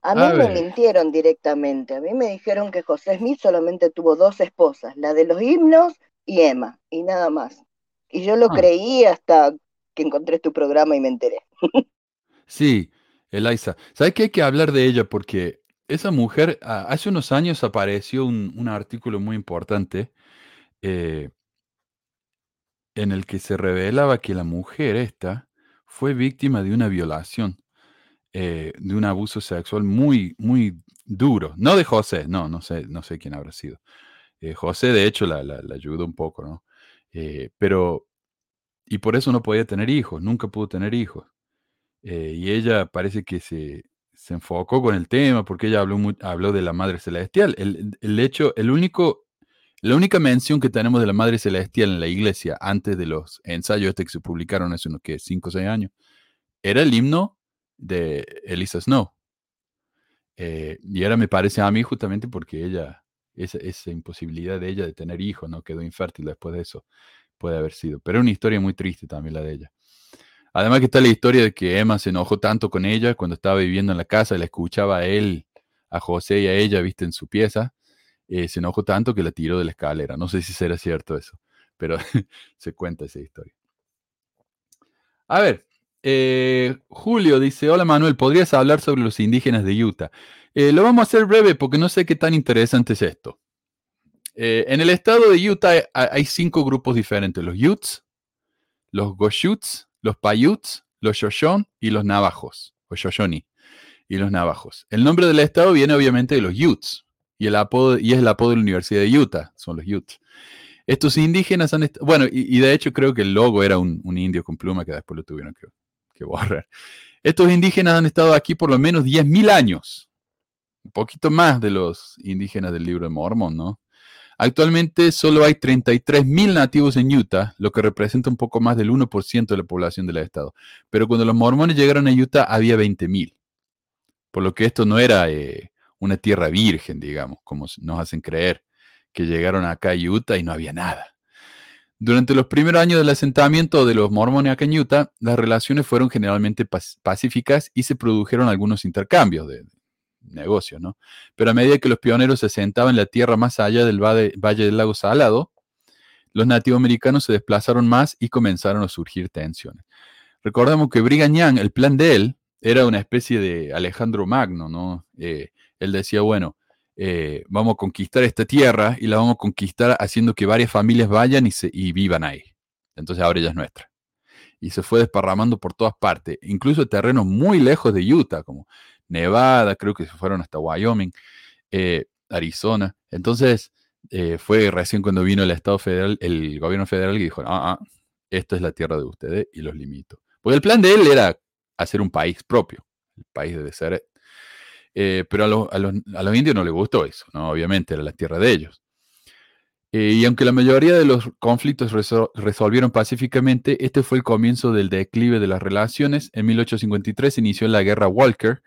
A mí
A
me mintieron directamente. A mí me dijeron que José Smith solamente tuvo dos esposas, la de los himnos y Emma, y nada más. Y yo lo
Ah.
creí hasta que encontré tu programa y me enteré.
Sí, Eliza. ¿Sabes qué hay que hablar de ella? Porque esa mujer, hace unos años apareció un, un artículo muy importante eh, en el que se revelaba que la mujer esta fue víctima de una violación, eh, de un abuso sexual muy, muy duro. No de José, no, no sé, no sé quién habrá sido. Eh, José, de hecho, la, la- ayudó un poco, ¿no? Pero, y por eso no podía tener hijos, nunca pudo tener hijos. Y ella parece que se, se enfocó con el tema porque ella habló, habló de la Madre Celestial. El, el hecho, el único, la única mención que tenemos de la Madre Celestial en la iglesia antes de los ensayos este que se publicaron hace unos que 5 o 6 años era el himno de Elisa Snow. Eh, y era, me parece a mí, justamente porque ella, esa, esa imposibilidad de ella de tener hijos, ¿no? Quedó infértil después de eso, puede haber sido. Pero es una historia muy triste también la de ella. Además que está la historia de que Emma se enojó tanto con ella cuando estaba viviendo en la casa la escuchaba a él, a José y a ella, viste, en su pieza. eh, se enojó tanto que la tiró de la escalera. No sé si será cierto eso, pero se cuenta esa historia. A ver, eh, Julio dice, hola Manuel, ¿podrías hablar sobre los indígenas de Utah? Eh, lo vamos a hacer breve porque no sé qué tan interesante es esto. En el estado de Utah hay, cinco grupos diferentes, los Utes, los Goshuts, los Paiutes, los Shoshone y los Navajos, o Shoshone, y los Navajos. El nombre del estado viene obviamente de los Utes, y, el apodo, y es el apodo de la Universidad de Utah, son los Utes. Estos indígenas han estado, bueno, y, de hecho creo que el logo era un, indio con pluma que después lo tuvieron que, que borrar. Estos indígenas han estado aquí por lo menos 10.000 años, un poquito más de los indígenas del libro de Mormón, ¿no? Actualmente solo hay 33.000 nativos en Utah, lo que representa un poco más del 1% de la población del estado. Pero cuando los mormones llegaron a Utah había 20.000. Por lo que esto no era eh, una tierra virgen, digamos, como nos hacen creer, que llegaron acá a Utah y no había nada. Durante los primeros años del asentamiento de los mormones acá en Utah, las relaciones fueron generalmente pacíficas y se produjeron algunos intercambios de, negocios, ¿no? Pero a medida que los pioneros se asentaban en la tierra más allá del valle, del lago Salado, los nativos americanos se desplazaron más y comenzaron a surgir tensiones. Recordemos que Brigham el plan de él, era una especie de Alejandro Magno, ¿no? Eh, él decía, bueno, eh, vamos a conquistar esta tierra y la vamos a conquistar haciendo que varias familias vayan y, y vivan ahí. Entonces ahora ella es nuestra. Y se fue desparramando por todas partes, incluso terrenos muy lejos de Utah, como Nevada, creo que se fueron hasta Wyoming, eh, Arizona. Entonces, eh, fue recién cuando vino el Estado federal, el gobierno federal, y dijo, ah, ah, esto es la tierra de ustedes y los limito. Porque el plan de él era hacer un país propio, el país de Deseret. Eh, pero a, lo, a, los, a, los, indios no les gustó eso, ¿no? Obviamente era la tierra de ellos. Y aunque la mayoría de los conflictos resol resolvieron pacíficamente, este fue el comienzo del declive de las relaciones. En 1853 inició la guerra Walker,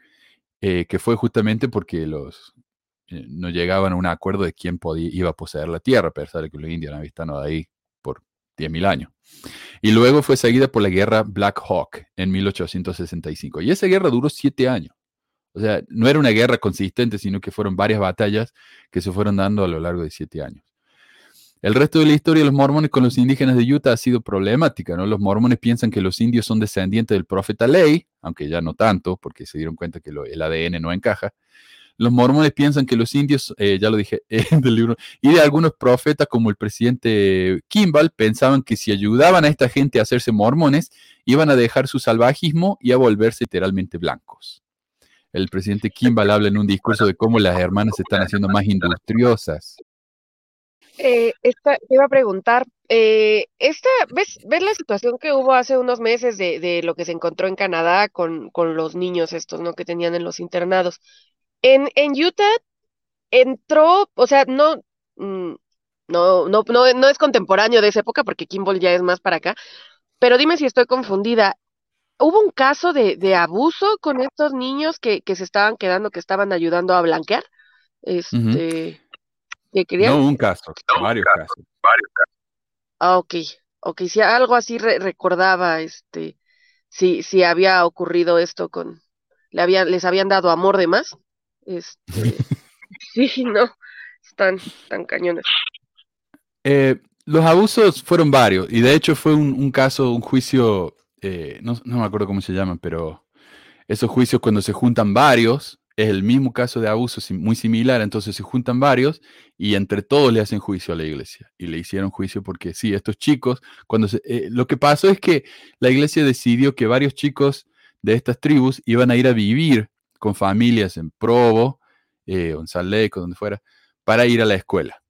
eh, que fue justamente porque los eh, no llegaban a un acuerdo de quién podía, iba a poseer la tierra, a pesar de que los indios habían estado ahí por 10.000 años. Y luego fue seguida por la guerra Black Hawk en 1865. Y esa guerra duró siete años. O sea, no era una guerra consistente, sino que fueron varias batallas que se fueron dando a lo largo de siete años. El resto de la historia de los mormones con los indígenas de Utah ha sido problemática, ¿no? Los mormones piensan que los indios son descendientes del profeta Ley, aunque ya no tanto, porque se dieron cuenta que el ADN no encaja. Los mormones piensan que los indios, eh, ya lo dije del libro, y de algunos profetas como el presidente Kimball, pensaban que si ayudaban a esta gente a hacerse mormones, iban a dejar su salvajismo y a volverse literalmente blancos. El presidente Kimball habla en un discurso de cómo las hermanas se están haciendo más industriosas
eh, esta, te iba a preguntar, eh, esta, ¿ves, ¿ves la situación que hubo hace unos meses de, de lo que se encontró en Canadá con, con los niños estos, ¿no? Que tenían en los internados. En, en Utah entró, o sea, no, mm, no, no, no, no es contemporáneo de esa época porque Kimball ya es más para acá, pero dime si estoy confundida. ¿Hubo un caso de, de abuso con estos niños que, que se estaban quedando, que estaban ayudando a blanquear? Este,
no un caso, varios casos. Varios casos.
Ah, ok, ok, si algo así recordaba, este, si, si había ocurrido esto con, le habían, les habían dado amor de más, este, sí, no, están, tan cañones.
Eh, los abusos fueron varios, y de hecho fue un, caso, un juicio, eh, no, no me acuerdo cómo se llaman, pero esos juicios cuando se juntan varios, es el mismo caso de abuso muy similar, entonces se juntan varios y entre todos le hacen juicio a la iglesia. Y le hicieron juicio porque sí, estos chicos, cuando eh, lo que pasó es que la iglesia decidió que varios chicos de estas tribus iban a ir a vivir con familias en Provo, eh, en Salt Lake, donde fuera, para ir a la escuela,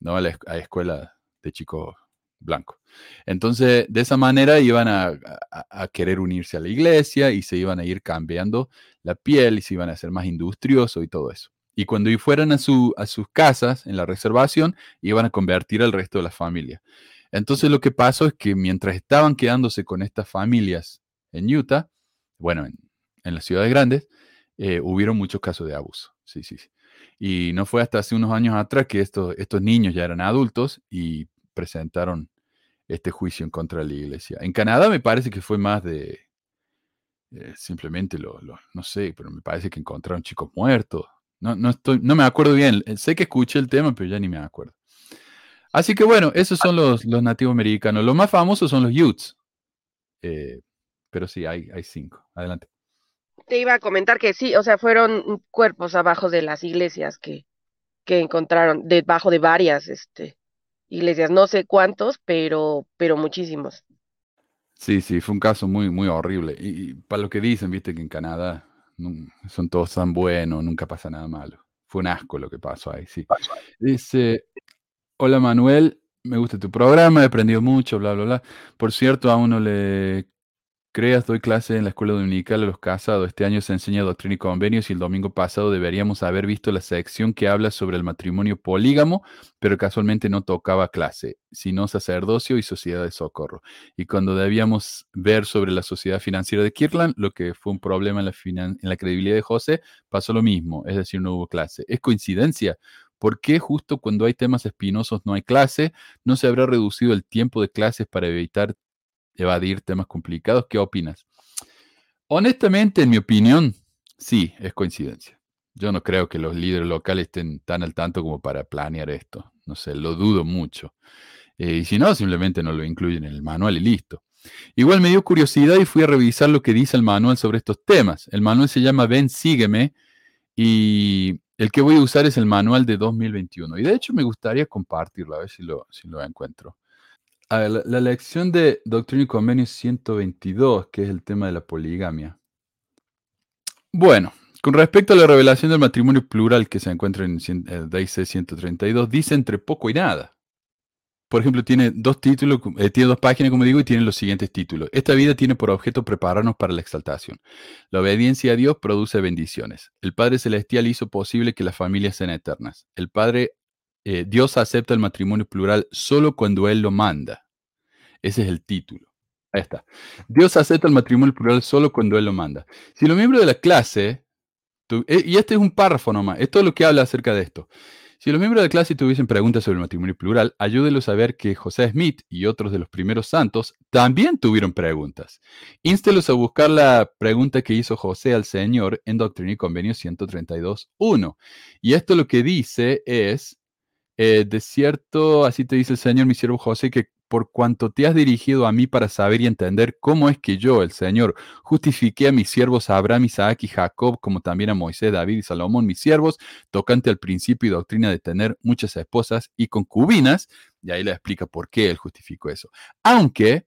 ¿no? A la, escuela de chicos blancos. Entonces, de esa manera iban a, querer unirse a la iglesia y se iban a ir cambiando la piel y se iban a hacer más industrioso y todo eso. Y cuando fueran a, a sus casas en la reservación, iban a convertir al resto de la familia. Entonces lo que pasó es que mientras estaban quedándose con estas familias en Utah, bueno, en, las ciudades grandes, eh, hubieron muchos casos de abuso. Sí, sí, sí. Y no fue hasta hace unos años atrás que estos niños ya eran adultos y presentaron este juicio en contra de la iglesia. En Canadá me parece que fue más de, eh, simplemente lo, no sé, pero me parece que encontraron chicos muertos. No, no, estoy, no me acuerdo bien. Eh, sé que escuché el tema, pero ya ni me acuerdo. Así que bueno, esos son los, los nativos americanos. Los más famosos son los Utes. Eh, pero sí, hay, hay cinco. Adelante.
Te iba a comentar que sí, o sea, fueron cuerpos abajo de las iglesias que, que encontraron, debajo de varias este, iglesias. No sé cuántos, pero, pero muchísimos.
Sí, sí, fue un caso muy, muy horrible. Y, para lo que dicen, viste que en Canadá son todos tan buenos, nunca pasa nada malo. Fue un asco lo que pasó ahí, sí. Dice, hola Manuel, me gusta tu programa, he aprendido mucho, bla, bla, bla. Por cierto, a uno le creas, doy clase en la escuela dominical a los casados. Este año se enseña doctrina y convenios y el domingo pasado deberíamos haber visto la sección que habla sobre el matrimonio polígamo, pero casualmente no tocaba clase, sino sacerdocio y sociedad de socorro. Y cuando debíamos ver sobre la sociedad financiera de Kirtland, lo que fue un problema en la, en la credibilidad de José, pasó lo mismo, es decir, no hubo clase. ¿Es coincidencia? ¿Por qué justo cuando hay temas espinosos no hay clase? ¿No se habrá reducido el tiempo de clases para evitar evadir temas complicados. ¿Qué opinas? Honestamente, en mi opinión, sí, es coincidencia. Yo no creo que los líderes locales estén tan al tanto como para planear esto. No sé, lo dudo mucho. Eh, y si no, simplemente no lo incluyen en el manual y listo. Igual me dio curiosidad y fui a revisar lo que dice el manual sobre estos temas. El manual se llama Ven, sígueme y el que voy a usar es el manual de 2021. Y de hecho me gustaría compartirlo, a ver si lo, si lo encuentro la, lección de Doctrina y Convenio 122, que es el tema de la poligamia. Bueno, con respecto a la revelación del matrimonio plural que se encuentra en el DIC 132, dice entre poco y nada. Por ejemplo, tiene dos títulos, eh, tiene dos páginas, como digo, y tiene los siguientes títulos. Esta vida tiene por objeto prepararnos para la exaltación. La obediencia a Dios produce bendiciones. El Padre Celestial hizo posible que las familias sean eternas. El Padre eh, Dios acepta el matrimonio plural solo cuando Él lo manda. Ese es el título. Ahí está. Dios acepta el matrimonio plural solo cuando Él lo manda. Si los miembros de la clase, eh, y este es un párrafo nomás, esto es lo que habla acerca de esto. Si los miembros de la clase tuviesen preguntas sobre el matrimonio plural, ayúdenlos a ver que José Smith y otros de los primeros santos también tuvieron preguntas. Ínstelos a buscar la pregunta que hizo José al Señor en Doctrina y Convenio 132.1. Y esto lo que dice es Eh, de cierto, así te dice el Señor, mi siervo José, que por cuanto te has dirigido a mí para saber y entender cómo es que yo, el Señor, justifiqué a mis siervos Abraham, Isaac y Jacob, como también a Moisés, David y Salomón, mis siervos, tocante al principio y doctrina de tener muchas esposas y concubinas, y ahí le explica por qué él justificó eso. Aunque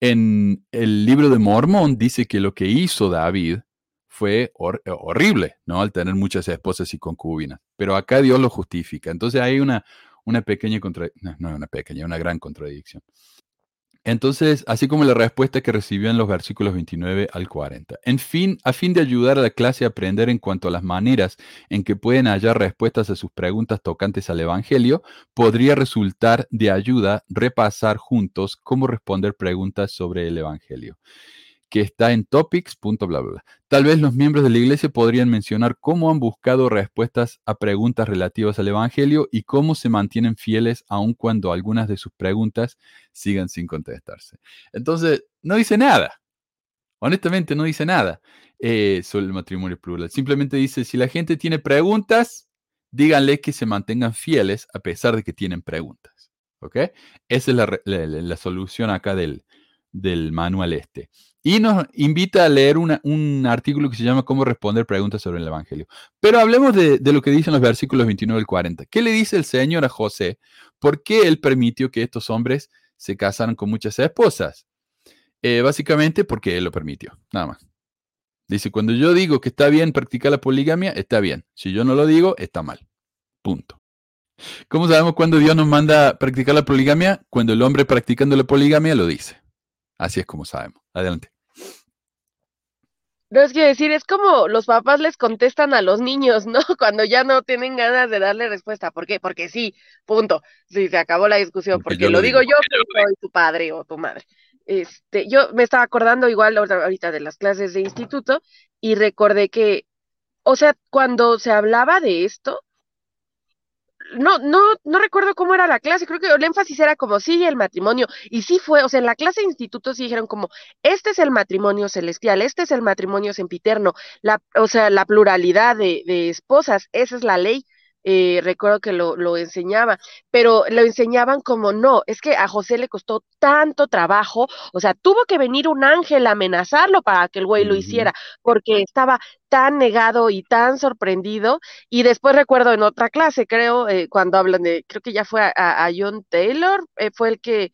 en el libro de Mormón dice que lo que hizo David fue horrible, ¿no? Al tener muchas esposas y concubinas. Pero acá Dios lo justifica. Entonces hay una, una pequeña contradicción, no, una pequeña, una gran contradicción. Entonces, así como la respuesta que recibió en los versículos 29 al 40. En fin, a fin de ayudar a la clase a aprender en cuanto a las maneras en que pueden hallar respuestas a sus preguntas tocantes al Evangelio, podría resultar de ayuda repasar juntos cómo responder preguntas sobre el Evangelio que está en topics. Bla, bla, Tal vez los miembros de la iglesia podrían mencionar cómo han buscado respuestas a preguntas relativas al Evangelio y cómo se mantienen fieles aun cuando algunas de sus preguntas sigan sin contestarse. Entonces, no dice nada. Honestamente, no dice nada eh, sobre el matrimonio plural. Simplemente dice, si la gente tiene preguntas, díganle que se mantengan fieles a pesar de que tienen preguntas. ¿Ok? Esa es la, solución acá del, del manual este. Y nos invita a leer un artículo que se llama Cómo responder preguntas sobre el Evangelio. Pero hablemos de, lo que dicen los versículos 29 al 40. ¿Qué le dice el Señor a José? ¿Por qué él permitió que estos hombres se casaran con muchas esposas? Eh, básicamente porque él lo permitió, nada más. Dice, cuando yo digo que está bien practicar la poligamia, está bien. Si yo no lo digo, está mal. Punto. ¿Cómo sabemos cuando Dios nos manda practicar la poligamia? Cuando el hombre practicando la poligamia lo dice. Así es como sabemos. Adelante.
No es que decir, es como los papás les contestan a los niños, ¿no? Cuando ya no tienen ganas de darle respuesta. ¿Por qué? Porque sí, punto. Sí, se acabó la discusión. Porque, lo, digo, yo, soy tu padre o tu madre. Este, yo me estaba acordando igual ahorita de las clases de instituto y recordé que, o sea, cuando se hablaba de esto, no, no, no recuerdo cómo era la clase, creo que el énfasis era como sí, el matrimonio, y sí fue, o sea, en la clase de instituto sí dijeron como, este es el matrimonio celestial, este es el matrimonio sempiterno, la, o sea, la pluralidad de, de esposas, esa es la ley, eh, recuerdo que lo, lo, enseñaba, pero lo enseñaban como no, es que a José le costó tanto trabajo, o sea, tuvo que venir un ángel a amenazarlo para que el güey lo hiciera, porque estaba tan negado y tan sorprendido, y después recuerdo en otra clase, creo, eh, cuando hablan de, creo que ya fue a, John Taylor, eh, fue el que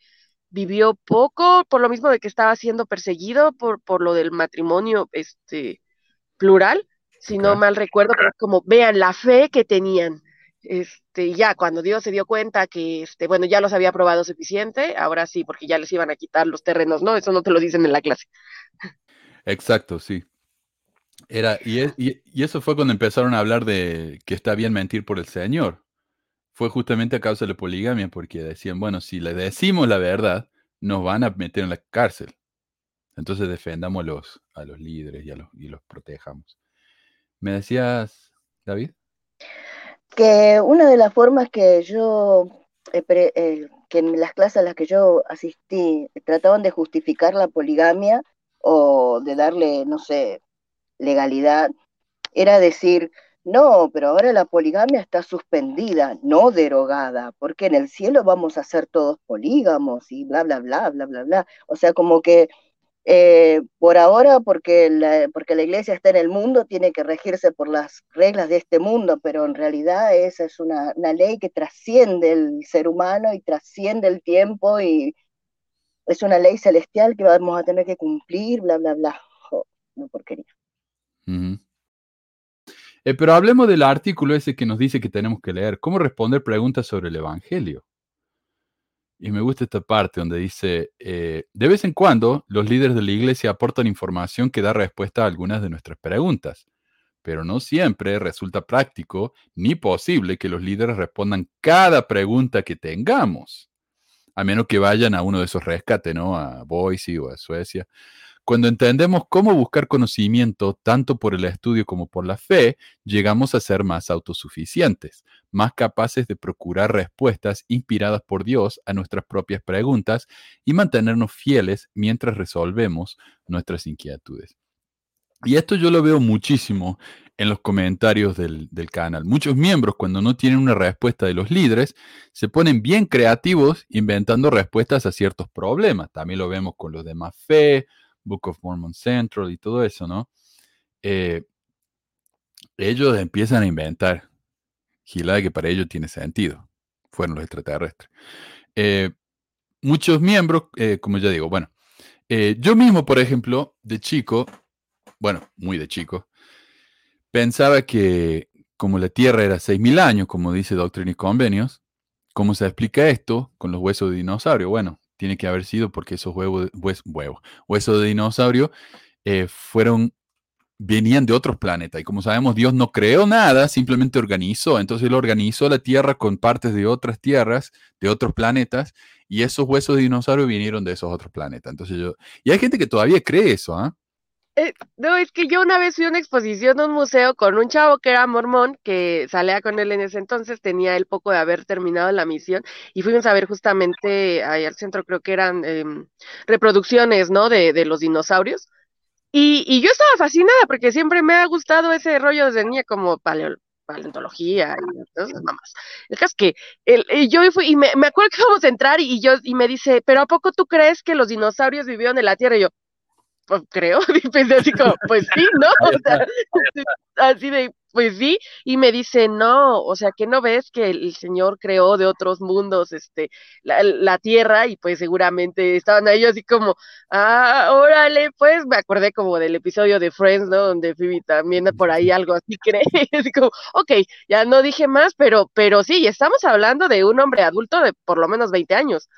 vivió poco, por lo mismo de que estaba siendo perseguido por, por lo del matrimonio este plural, si no mal recuerdo, pero como vean la fe que tenían. Este, ya cuando Dios se dio cuenta que, este, bueno, ya los había probado suficiente, ahora sí, porque ya les iban a quitar los terrenos, ¿no? Eso no te lo dicen en la clase.
Exacto, sí. Era, y, y, eso fue cuando empezaron a hablar de que está bien mentir por el Señor. Fue justamente a causa de la poligamia, porque decían, bueno, si le decimos la verdad, nos van a meter en la cárcel. Entonces defendamos a los, a los líderes y, a los, y los protejamos. ¿Me decías, David?
Que una de las formas que yo, eh, eh, que en las clases a las que yo asistí, trataban de justificar la poligamia o de darle, no sé, legalidad, era decir, no, pero ahora la poligamia está suspendida, no derogada, porque en el cielo vamos a ser todos polígamos y bla, bla, bla, bla, bla, bla. O sea, como que eh, por ahora, porque la, porque la iglesia está en el mundo, tiene que regirse por las reglas de este mundo, pero en realidad esa es una, ley que trasciende el ser humano y trasciende el tiempo y es una ley celestial que vamos a tener que cumplir, bla, bla, bla. no porquería.
Eh, pero hablemos del artículo ese que nos dice que tenemos que leer. ¿Cómo responder preguntas sobre el Evangelio? Y me gusta esta parte donde dice, eh, de vez en cuando los líderes de la iglesia aportan información que da respuesta a algunas de nuestras preguntas, pero no siempre resulta práctico ni posible que los líderes respondan cada pregunta que tengamos, a menos que vayan a uno de esos rescates, ¿no? A Boise o a Suecia. Cuando entendemos cómo buscar conocimiento tanto por el estudio como por la fe, llegamos a ser más autosuficientes, más capaces de procurar respuestas inspiradas por Dios a nuestras propias preguntas y mantenernos fieles mientras resolvemos nuestras inquietudes. Y esto yo lo veo muchísimo en los comentarios del, canal. Muchos miembros, cuando no tienen una respuesta de los líderes, se ponen bien creativos inventando respuestas a ciertos problemas. También lo vemos con los demás fe, Book of Mormon Central y todo eso, ¿no? Eh, ellos empiezan a inventar gilada que para ellos tiene sentido. Fueron los extraterrestres. Eh, muchos miembros, eh, como ya digo, bueno, yo mismo, por ejemplo, de chico, bueno, muy de chico, pensaba que como la Tierra era 6.000 años, como dice Doctrina y Convenios, ¿cómo se explica esto con los huesos de dinosaurio? Bueno, tiene que haber sido porque esos huevos, huesos de dinosaurio eh, fueron, venían de otros planetas. Y como sabemos, Dios no creó nada, simplemente organizó. Entonces Él organizó la Tierra con partes de otras tierras, de otros planetas, y esos huesos de dinosaurio vinieron de esos otros planetas. Entonces yo, y hay gente que todavía cree eso, ¿ah?
No, es que yo una vez fui a una exposición a un museo con un chavo que era mormón, que salía con él en ese entonces, tenía el poco de haber terminado la misión, y fuimos a ver justamente ahí al centro, creo que eran em, reproducciones, ¿no? De, de los dinosaurios. Y, y, yo estaba fascinada porque siempre me ha gustado ese rollo desde niña como paleontología y entonces mamás. El caso es que el, yo fui y me, me acuerdo que íbamos a entrar y, yo y me dice, pero ¿a poco tú crees que los dinosaurios vivieron en la Tierra? Y yo, pues creo, y pensé así como, pues sí, ¿no? O sea, así de, pues sí, y me dice, no, o sea, que no ves que el Señor creó de otros mundos, este, la, la tierra, y pues seguramente estaban ahí así como, ah, órale, pues me acordé como del episodio de Friends, ¿no? Donde Phoebe también por ahí algo así cree, así como, ok, ya no dije más, pero, pero sí, estamos hablando de un hombre adulto de por lo menos 20 años.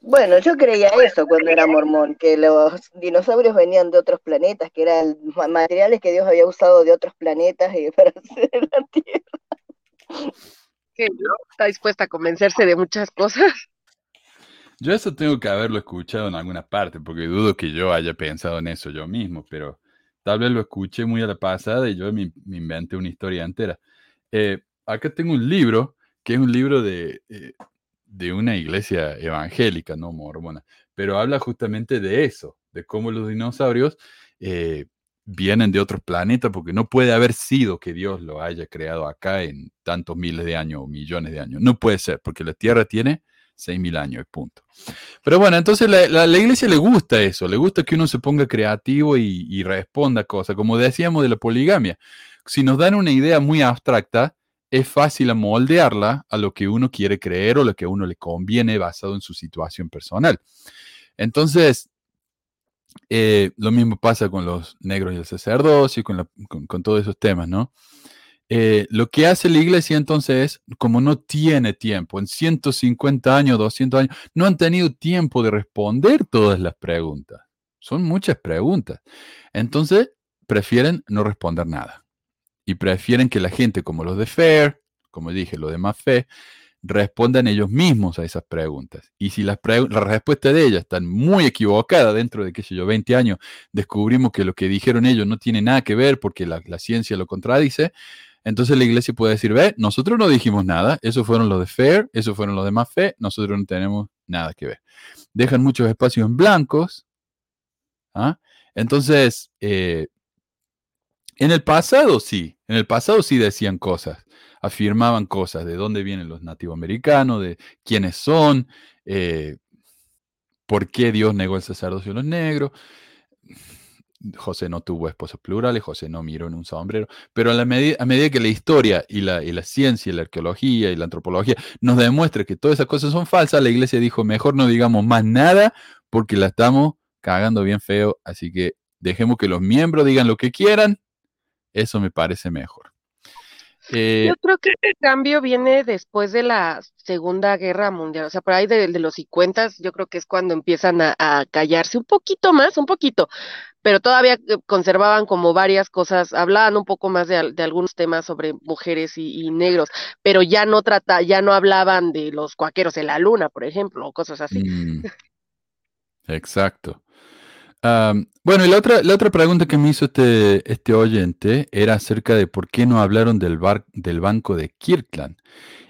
Bueno, yo creía eso cuando era mormón, que los dinosaurios venían de otros planetas, que eran materiales que Dios había usado de otros planetas y para hacer la Tierra.
Que ¿no? está dispuesta a convencerse de muchas cosas.
Yo eso tengo que haberlo escuchado en alguna parte, porque dudo que yo haya pensado en eso yo mismo, pero tal vez lo escuché muy a la pasada y yo me, me inventé una historia entera. Eh, acá tengo un libro, que es un libro de... Eh, de una iglesia evangélica, no mormona, pero habla justamente de eso, de cómo los dinosaurios eh, vienen de otros planetas, porque no puede haber sido que Dios lo haya creado acá en tantos miles de años o millones de años. No puede ser, porque la Tierra tiene mil años, punto. Pero bueno, entonces la, la, iglesia le gusta eso, le gusta que uno se ponga creativo y, y responda cosas, como decíamos de la poligamia. Si nos dan una idea muy abstracta, es fácil moldearla a lo que uno quiere creer o lo que a uno le conviene basado en su situación personal. Entonces, eh, lo mismo pasa con los negros y el sacerdocio, con, con, todos esos temas, ¿no? Eh, lo que hace la iglesia entonces es, como no tiene tiempo, en 150 años, 200 años, no han tenido tiempo de responder todas las preguntas. Son muchas preguntas. Entonces, prefieren no responder nada y prefieren que la gente como los de FAIR, como dije, los de más fe, respondan ellos mismos a esas preguntas. Y si las la respuesta de ellas están muy equivocada dentro de, qué sé yo, 20 años, descubrimos que lo que dijeron ellos no tiene nada que ver porque la, la ciencia lo contradice, entonces la iglesia puede decir, ve, nosotros no dijimos nada, esos fueron los de FAIR, esos fueron los de más fe, nosotros no tenemos nada que ver. Dejan muchos espacios en blancos. ¿ah? Entonces, eh, en el pasado sí, en el pasado sí decían cosas, afirmaban cosas, de dónde vienen los nativoamericanos, de quiénes son, eh, por qué Dios negó el sacerdocio a los negros. José no tuvo esposos plurales, José no miró en un sombrero, pero a, medida, que la historia y la, y la ciencia, y la arqueología y la antropología nos demuestra que todas esas cosas son falsas, la iglesia dijo, mejor no digamos más nada porque la estamos cagando bien feo, así que dejemos que los miembros digan lo que quieran eso me parece mejor.
Eh, yo creo que el cambio viene después de la Segunda Guerra Mundial, o sea, por ahí de, los 50, yo creo que es cuando empiezan a, callarse un poquito más, un poquito, pero todavía eh, conservaban como varias cosas, hablaban un poco más de, algunos temas sobre mujeres y, negros, pero ya no trata, ya no hablaban de los cuaqueros en la luna, por ejemplo, o cosas así. Mm.
exacto bueno, y la otra, la otra pregunta que me hizo este, este oyente era acerca de por qué no hablaron del, bar, del banco de Kirkland.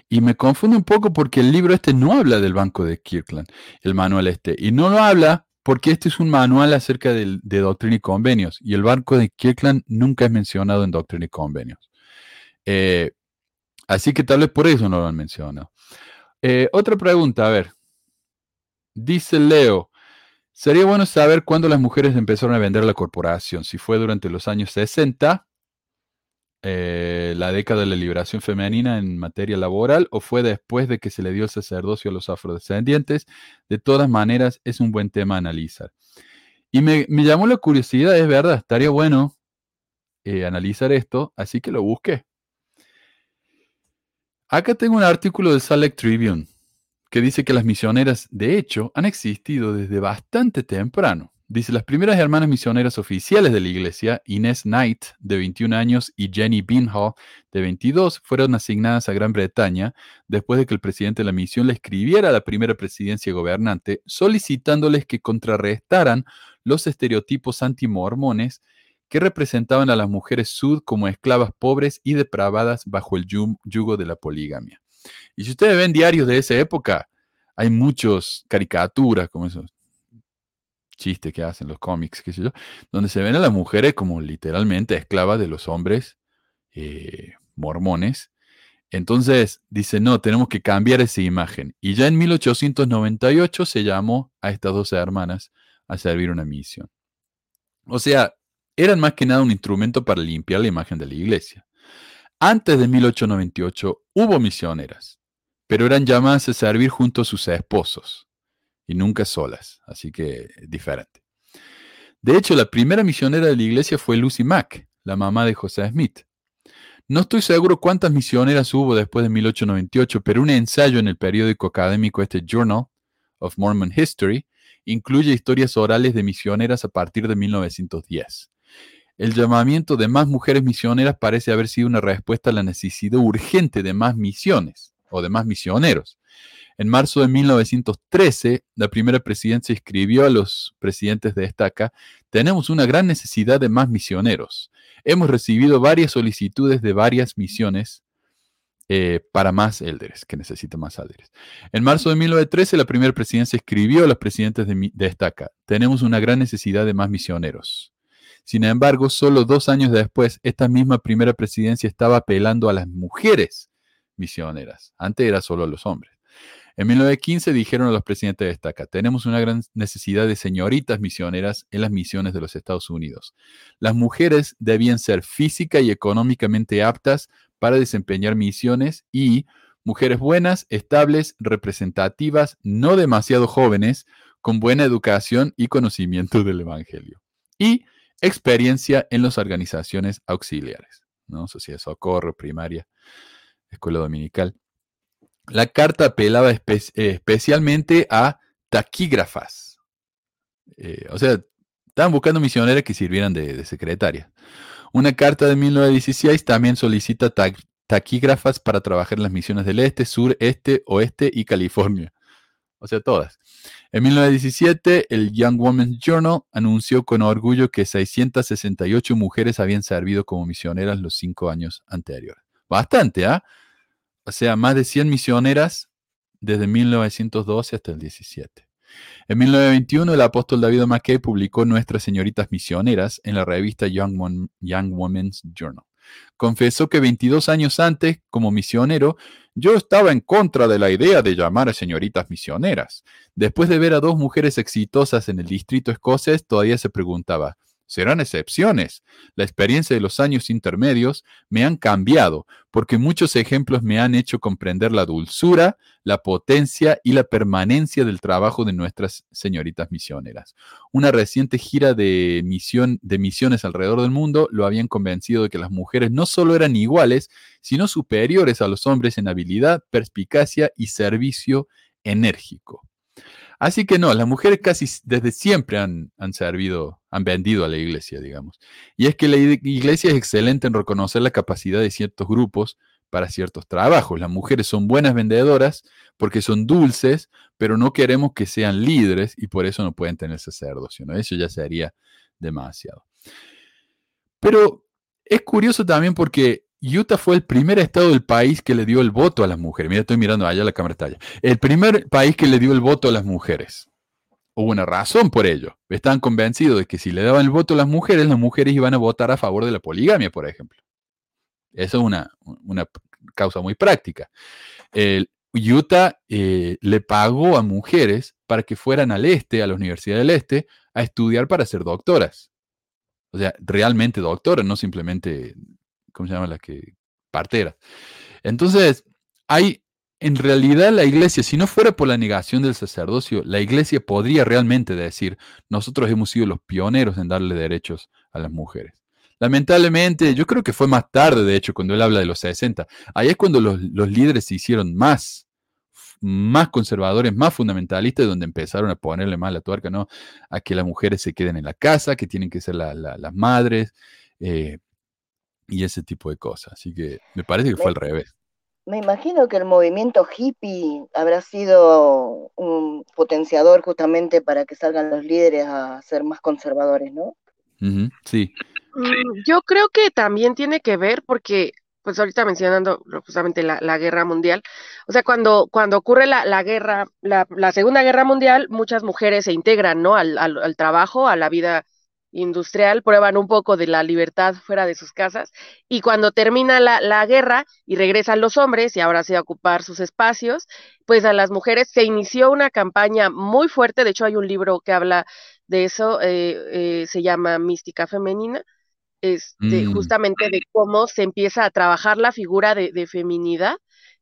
Y me confunde un poco porque el libro este no habla del banco de Kirkland, el manual este. Y no lo habla porque este es un manual acerca de, doctrina y convenios, y el barco de Kirkland nunca es mencionado en doctrina y convenios. Eh, así que tal vez por eso no lo han mencionado. Eh, otra pregunta, a ver. Dice Leo, sería bueno saber cuándo las mujeres empezaron a vender la corporación, si fue durante los años 60 eh, la década de la liberación femenina en materia laboral o fue después de que se le dio el sacerdocio a los afrodescendientes. De todas maneras, es un buen tema a analizar. Y me, llamó la curiosidad, es verdad, estaría bueno eh, analizar esto, así que lo busqué. Acá tengo un artículo del Lake Tribune que dice que las misioneras, de hecho, han existido desde bastante temprano. Dice, las primeras hermanas misioneras oficiales de la iglesia, Inés Knight, de 21 años, y Jenny Binhall, de 22, fueron asignadas a Gran Bretaña después de que el presidente de la misión le escribiera a la primera presidencia gobernante solicitándoles que contrarrestaran los estereotipos antimormones que representaban a las mujeres sud como esclavas pobres y depravadas bajo el yugo de la poligamia. Y si ustedes ven diarios de esa época, hay muchas caricaturas como esos chiste que hacen los cómics, qué sé yo, donde se ven a las mujeres como literalmente esclavas de los hombres eh, mormones. Entonces dice, no, tenemos que cambiar esa imagen. Y ya en 1898 se llamó a estas dos hermanas a servir una misión. O sea, eran más que nada un instrumento para limpiar la imagen de la iglesia. Antes de 1898 hubo misioneras, pero eran llamadas a servir junto a sus esposos y nunca solas, así que diferente. De hecho, la primera misionera de la iglesia fue Lucy Mack, la mamá de José Smith. No estoy seguro cuántas misioneras hubo después de 1898, pero un ensayo en el periódico académico este Journal of Mormon History incluye historias orales de misioneras a partir de 1910. El llamamiento de más mujeres misioneras parece haber sido una respuesta a la necesidad urgente de más misiones o de más misioneros. En marzo de 1913, la primera presidencia escribió a los presidentes de estaca, tenemos una gran necesidad de más misioneros. Hemos recibido varias solicitudes de varias misiones eh, para más élderes, que necesitan más élderes. En marzo de 1913, la primera presidencia escribió a los presidentes de, de estaca, tenemos una gran necesidad de más misioneros. Sin embargo, solo dos años después, esta misma primera presidencia estaba apelando a las mujeres misioneras. Antes era solo a los hombres. En 1915 dijeron a los presidentes de estaca, tenemos una gran necesidad de señoritas misioneras en las misiones de los Estados Unidos. Las mujeres debían ser física y económicamente aptas para desempeñar misiones y mujeres buenas, estables, representativas, no demasiado jóvenes, con buena educación y conocimiento del Evangelio. Y experiencia en las organizaciones auxiliares, ¿no? Sociedad de socorro, primaria, escuela dominical. La carta apelaba especialmente a taquígrafas. Eh, o sea, estaban buscando misioneras que sirvieran de, secretaria. Una carta de 1916 también solicita taquígrafas para trabajar en las misiones del este, sur, este, oeste y California. O sea, todas. En 1917, el Young Women's Journal anunció con orgullo que 668 mujeres habían servido como misioneras los cinco años anteriores. Bastante, ¿ah? o sea, más de 100 misioneras desde 1912 hasta el 17. En 1921, el apóstol David McKay publicó Nuestras Señoritas Misioneras en la revista Young, Young Women's Journal. Confesó que 22 años antes, como misionero, yo estaba en contra de la idea de llamar a señoritas misioneras. Después de ver a dos mujeres exitosas en el distrito escocés, todavía se preguntaba, serán excepciones. La experiencia de los años intermedios me han cambiado, porque muchos ejemplos me han hecho comprender la dulzura, la potencia y la permanencia del trabajo de nuestras señoritas misioneras. Una reciente gira de, misión, de misiones alrededor del mundo lo habían convencido de que las mujeres no solo eran iguales, sino superiores a los hombres en habilidad, perspicacia y servicio enérgico. Así que no, las mujeres casi desde siempre han, servido, han vendido a la iglesia, digamos. Y es que la iglesia es excelente en reconocer la capacidad de ciertos grupos para ciertos trabajos. Las mujeres son buenas vendedoras porque son dulces, pero no queremos que sean líderes y por eso no pueden tener sacerdocio. ¿no? Eso ya sería demasiado. Pero es curioso también porque Utah fue el primer estado del país que le dio el voto a las mujeres. Mira, estoy mirando allá la cámara está allá. El primer país que le dio el voto a las mujeres. Hubo una razón por ello. Estaban convencidos de que si le daban el voto a las mujeres, las mujeres iban a votar a favor de la poligamia, por ejemplo. Eso es una, una causa muy práctica. El Utah eh, le pagó a mujeres para que fueran al este, a la Universidad del Este, a estudiar para ser doctoras. O sea, realmente doctoras, no simplemente, ¿cómo se llama? la que parteras. Entonces, hay en realidad la iglesia, si no fuera por la negación del sacerdocio, la iglesia podría realmente decir, nosotros hemos sido los pioneros en darle derechos a las mujeres. Lamentablemente, yo creo que fue más tarde, de hecho, cuando él habla de los 60. Ahí es cuando los, líderes se hicieron más, más conservadores, más fundamentalistas, donde empezaron a ponerle más la tuerca, ¿no? A que las mujeres se queden en la casa, que tienen que ser las madres, eh, y ese tipo de cosas. Así que me parece que fue al revés.
Me imagino que el movimiento hippie habrá sido un potenciador justamente para que salgan los líderes a ser más conservadores, ¿no?
sí.
Mm, yo creo que también tiene que ver porque, pues ahorita mencionando justamente la, guerra mundial, o sea, cuando, cuando ocurre la, guerra, la, Segunda Guerra Mundial, muchas mujeres se integran, ¿no? Al, al trabajo, a la vida industrial prueban un poco de la libertad fuera de sus casas y cuando termina la, la, guerra y regresan los hombres y ahora se a ocupar sus espacios, pues a las mujeres se inició una campaña muy fuerte, de hecho hay un libro que habla de eso, eh, eh, se llama Mística Femenina, este, mm. justamente de cómo se empieza a trabajar la figura de, de feminidad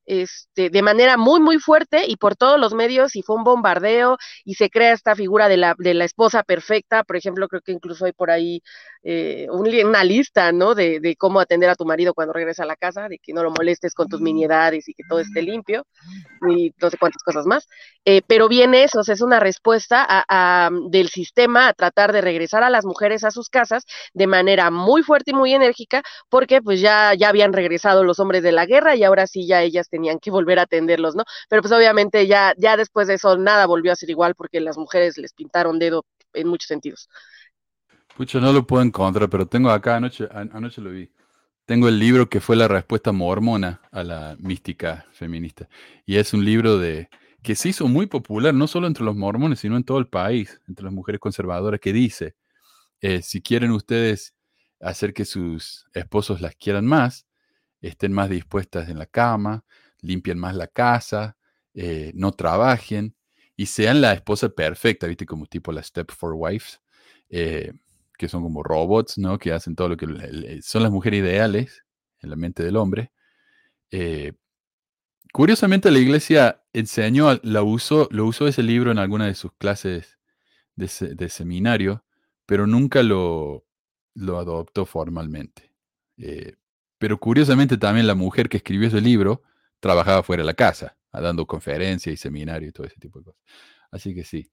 este, de manera muy, muy fuerte y por todos los medios y fue un bombardeo y se crea esta figura de la, de la esposa perfecta. Por ejemplo, creo que incluso hay por ahí eh, una lista, ¿no? De, de, cómo atender a tu marido cuando regresa a la casa, de que no lo molestes con tus miniedades y que todo esté limpio y no sé cuántas cosas más. Eh, pero viene eso, es una respuesta a, del sistema a tratar de regresar a las mujeres a sus casas de manera muy fuerte y muy enérgica porque pues ya, ya habían regresado los hombres de la guerra y ahora sí ya ellas tenían que volver a atenderlos, ¿no? Pero pues obviamente ya, ya después de eso nada volvió a ser igual porque las mujeres les pintaron dedo en muchos sentidos.
Pucho, no lo puedo encontrar, pero tengo acá, anoche, anoche lo vi. Tengo el libro que fue la respuesta mormona a la mística feminista. Y es un libro de que se hizo muy popular, no solo entre los mormones, sino en todo el país, entre las mujeres conservadoras, que dice, eh, si quieren ustedes hacer que sus esposos las quieran más, estén más dispuestas en la cama, limpien más la casa, eh, no trabajen y sean la esposa perfecta, ¿viste? Como tipo las Step for Wives, eh, que son como robots, ¿no? Que hacen todo lo que son las mujeres ideales en la mente del hombre. Eh, curiosamente, la iglesia enseñó, la usó, lo usó ese libro en alguna de sus clases de, seminario, pero nunca lo, lo adoptó formalmente. pero curiosamente también la mujer que escribió ese libro trabajaba fuera de la casa, dando conferencias y seminarios y todo ese tipo de cosas. Así que sí.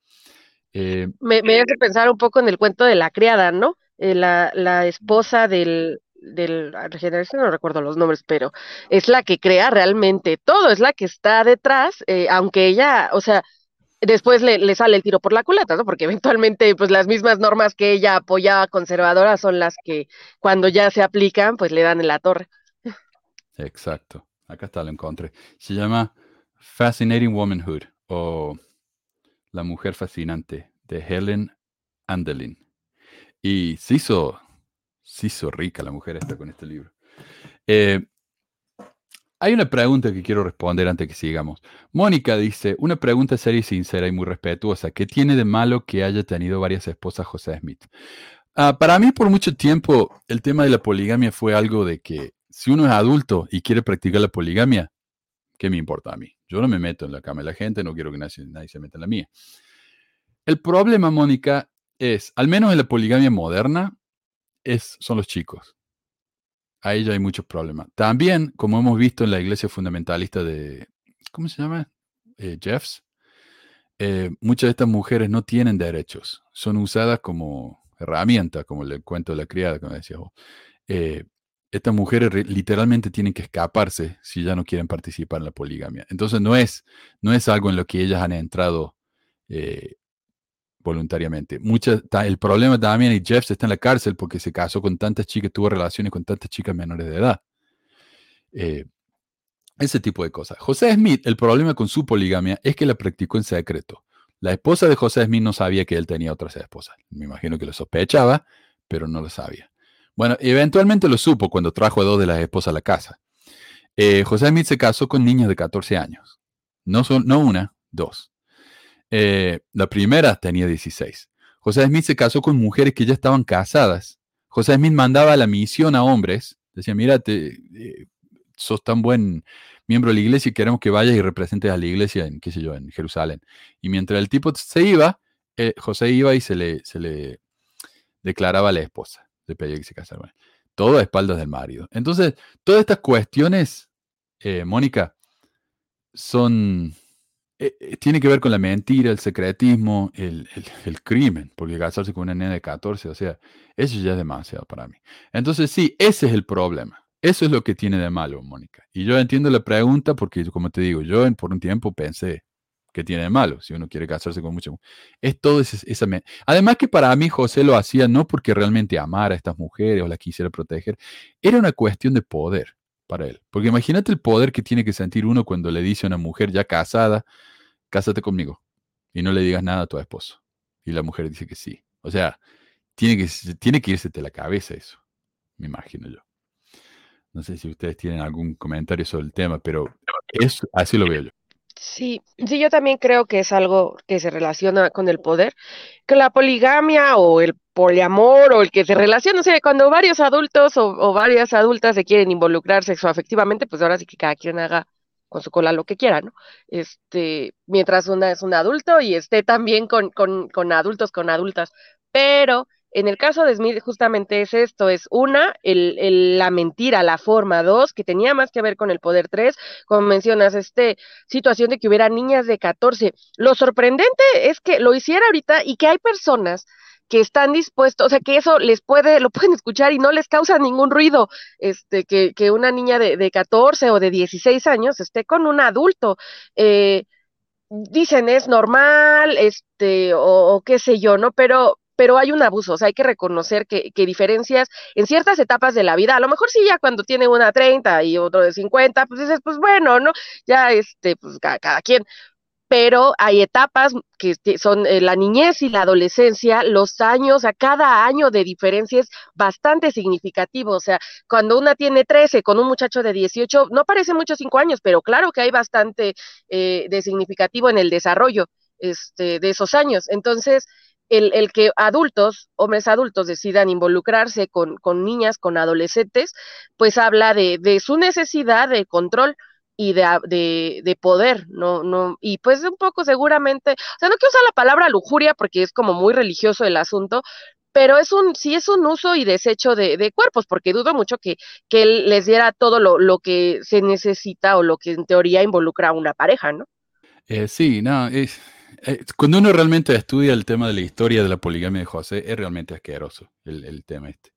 Eh, me, hace pensar un poco en el cuento de la criada, ¿no? Eh, la, la, esposa del, del no recuerdo los nombres, pero es la que crea realmente todo, es la que está detrás, eh, aunque ella, o sea, después le, le, sale el tiro por la culata, ¿no? Porque eventualmente, pues las mismas normas que ella apoyaba conservadoras son las que cuando ya se aplican, pues le dan en la torre.
Exacto. Acá está, lo encontré. Se llama Fascinating Womanhood o La Mujer Fascinante de Helen Andelin. Y se hizo, se hizo rica la mujer esta con este libro. Eh, hay una pregunta que quiero responder antes que sigamos. Mónica dice, una pregunta seria y sincera y muy respetuosa. ¿Qué tiene de malo que haya tenido varias esposas José Smith? Ah, para mí, por mucho tiempo, el tema de la poligamia fue algo de que si uno es adulto y quiere practicar la poligamia, ¿qué me importa a mí? Yo no me meto en la cama de la gente, no quiero que nadie, se meta en la mía. El problema, Mónica, es, al menos en la poligamia moderna, es, son los chicos. Ahí ya hay muchos problemas. También, como hemos visto en la iglesia fundamentalista de, ¿cómo se llama? Eh, Jeffs. Eh, muchas de estas mujeres no tienen derechos. Son usadas como herramienta, como el cuento de la criada, como decías vos. Eh, estas mujeres literalmente tienen que escaparse si ya no quieren participar en la poligamia. Entonces no es, no es algo en lo que ellas han entrado eh, voluntariamente. el problema también es que Jeff está en la cárcel porque se casó con tantas chicas, tuvo relaciones con tantas chicas menores de edad. Eh, ese tipo de cosas. José Smith, el problema con su poligamia es que la practicó en secreto. La esposa de José Smith no sabía que él tenía otras esposas. Me imagino que lo sospechaba, pero no lo sabía. Bueno, eventualmente lo supo cuando trajo a dos de las esposas a la casa. Eh, José Smith se casó con niñas de 14 años. No, son, no una, dos. Eh, la primera tenía 16. José Smith se casó con mujeres que ya estaban casadas. José Smith mandaba la misión a hombres. Decía, mira, eh, sos tan buen miembro de la iglesia y queremos que vayas y representes a la iglesia en, qué sé yo, en Jerusalén. Y mientras el tipo se iba, José iba y se le, se le declaraba la esposa. Pedía que se casara. todo a espaldas del marido. Entonces, todas estas cuestiones, Mónica, son, eh, eh, tiene que ver con la mentira, el secretismo, el, crimen, porque casarse con una nena de 14, o sea, eso ya es demasiado para mí. Entonces, sí, ese es el problema. Eso es lo que tiene de malo, Mónica. Y yo entiendo la pregunta porque, como te digo, yo por un tiempo pensé que tiene de malo si uno quiere casarse con mucho. Es todo esa... Además que para mí José lo hacía no porque realmente amara a estas mujeres o las quisiera proteger, era una cuestión de poder para él. Porque imagínate el poder que tiene que sentir uno cuando le dice a una mujer ya casada, cásate conmigo y no le digas nada a tu esposo. Y la mujer dice que sí. O sea, tiene que, tiene que irse de la cabeza eso, me imagino yo. No sé si ustedes tienen algún comentario sobre el tema, pero es, así lo veo yo.
Sí, sí, yo también creo que es algo que se relaciona con el poder, que la poligamia o el poliamor o el que se relaciona, o sea, cuando varios adultos o, varias adultas se quieren involucrar sexoafectivamente, pues ahora sí que cada quien haga con su cola lo que quiera, ¿no? Este, mientras una es un adulto y esté también con, con, con adultos, con adultas, pero en el caso de Smith, justamente es esto, es una, el, la mentira, la forma, dos, que tenía más que ver con el poder, tres, como mencionas, este situación de que hubiera niñas de 14. Lo sorprendente es que lo hiciera ahorita y que hay personas que están dispuestos, o sea, que eso les puede, lo pueden escuchar y no les causa ningún ruido, este, que, que una niña de, de 14 o de 16 años esté con un adulto. Eh, dicen es normal, este, o, o, qué sé yo, ¿no? Pero pero hay un abuso, o sea, hay que reconocer que, que, diferencias en ciertas etapas de la vida, a lo mejor sí ya cuando tiene una 30 y otro de 50, pues dices, pues bueno, ¿no? Ya, este, pues cada, cada quien, pero hay etapas que son eh, la niñez y la adolescencia, los años, a cada año de diferencia es bastante significativo, o sea, cuando una tiene 13 con un muchacho de 18, no parece mucho 5 años, pero claro que hay bastante eh, de significativo en el desarrollo este, de esos años. Entonces, el, que adultos, hombres adultos, decidan involucrarse con, con niñas, con adolescentes, pues habla de, de su necesidad de control y de, de, de, poder, no, no, y pues un poco seguramente, o sea, no quiero usar la palabra lujuria porque es como muy religioso el asunto, pero es un, sí es un uso y desecho de, de cuerpos, porque dudo mucho que, que él les diera todo lo, lo, que se necesita o lo que en teoría involucra a una pareja, ¿no?
Eh, sí, no, es, eh, cuando uno realmente estudia el tema de la historia de la poligamia de José, es realmente asqueroso el, tema este.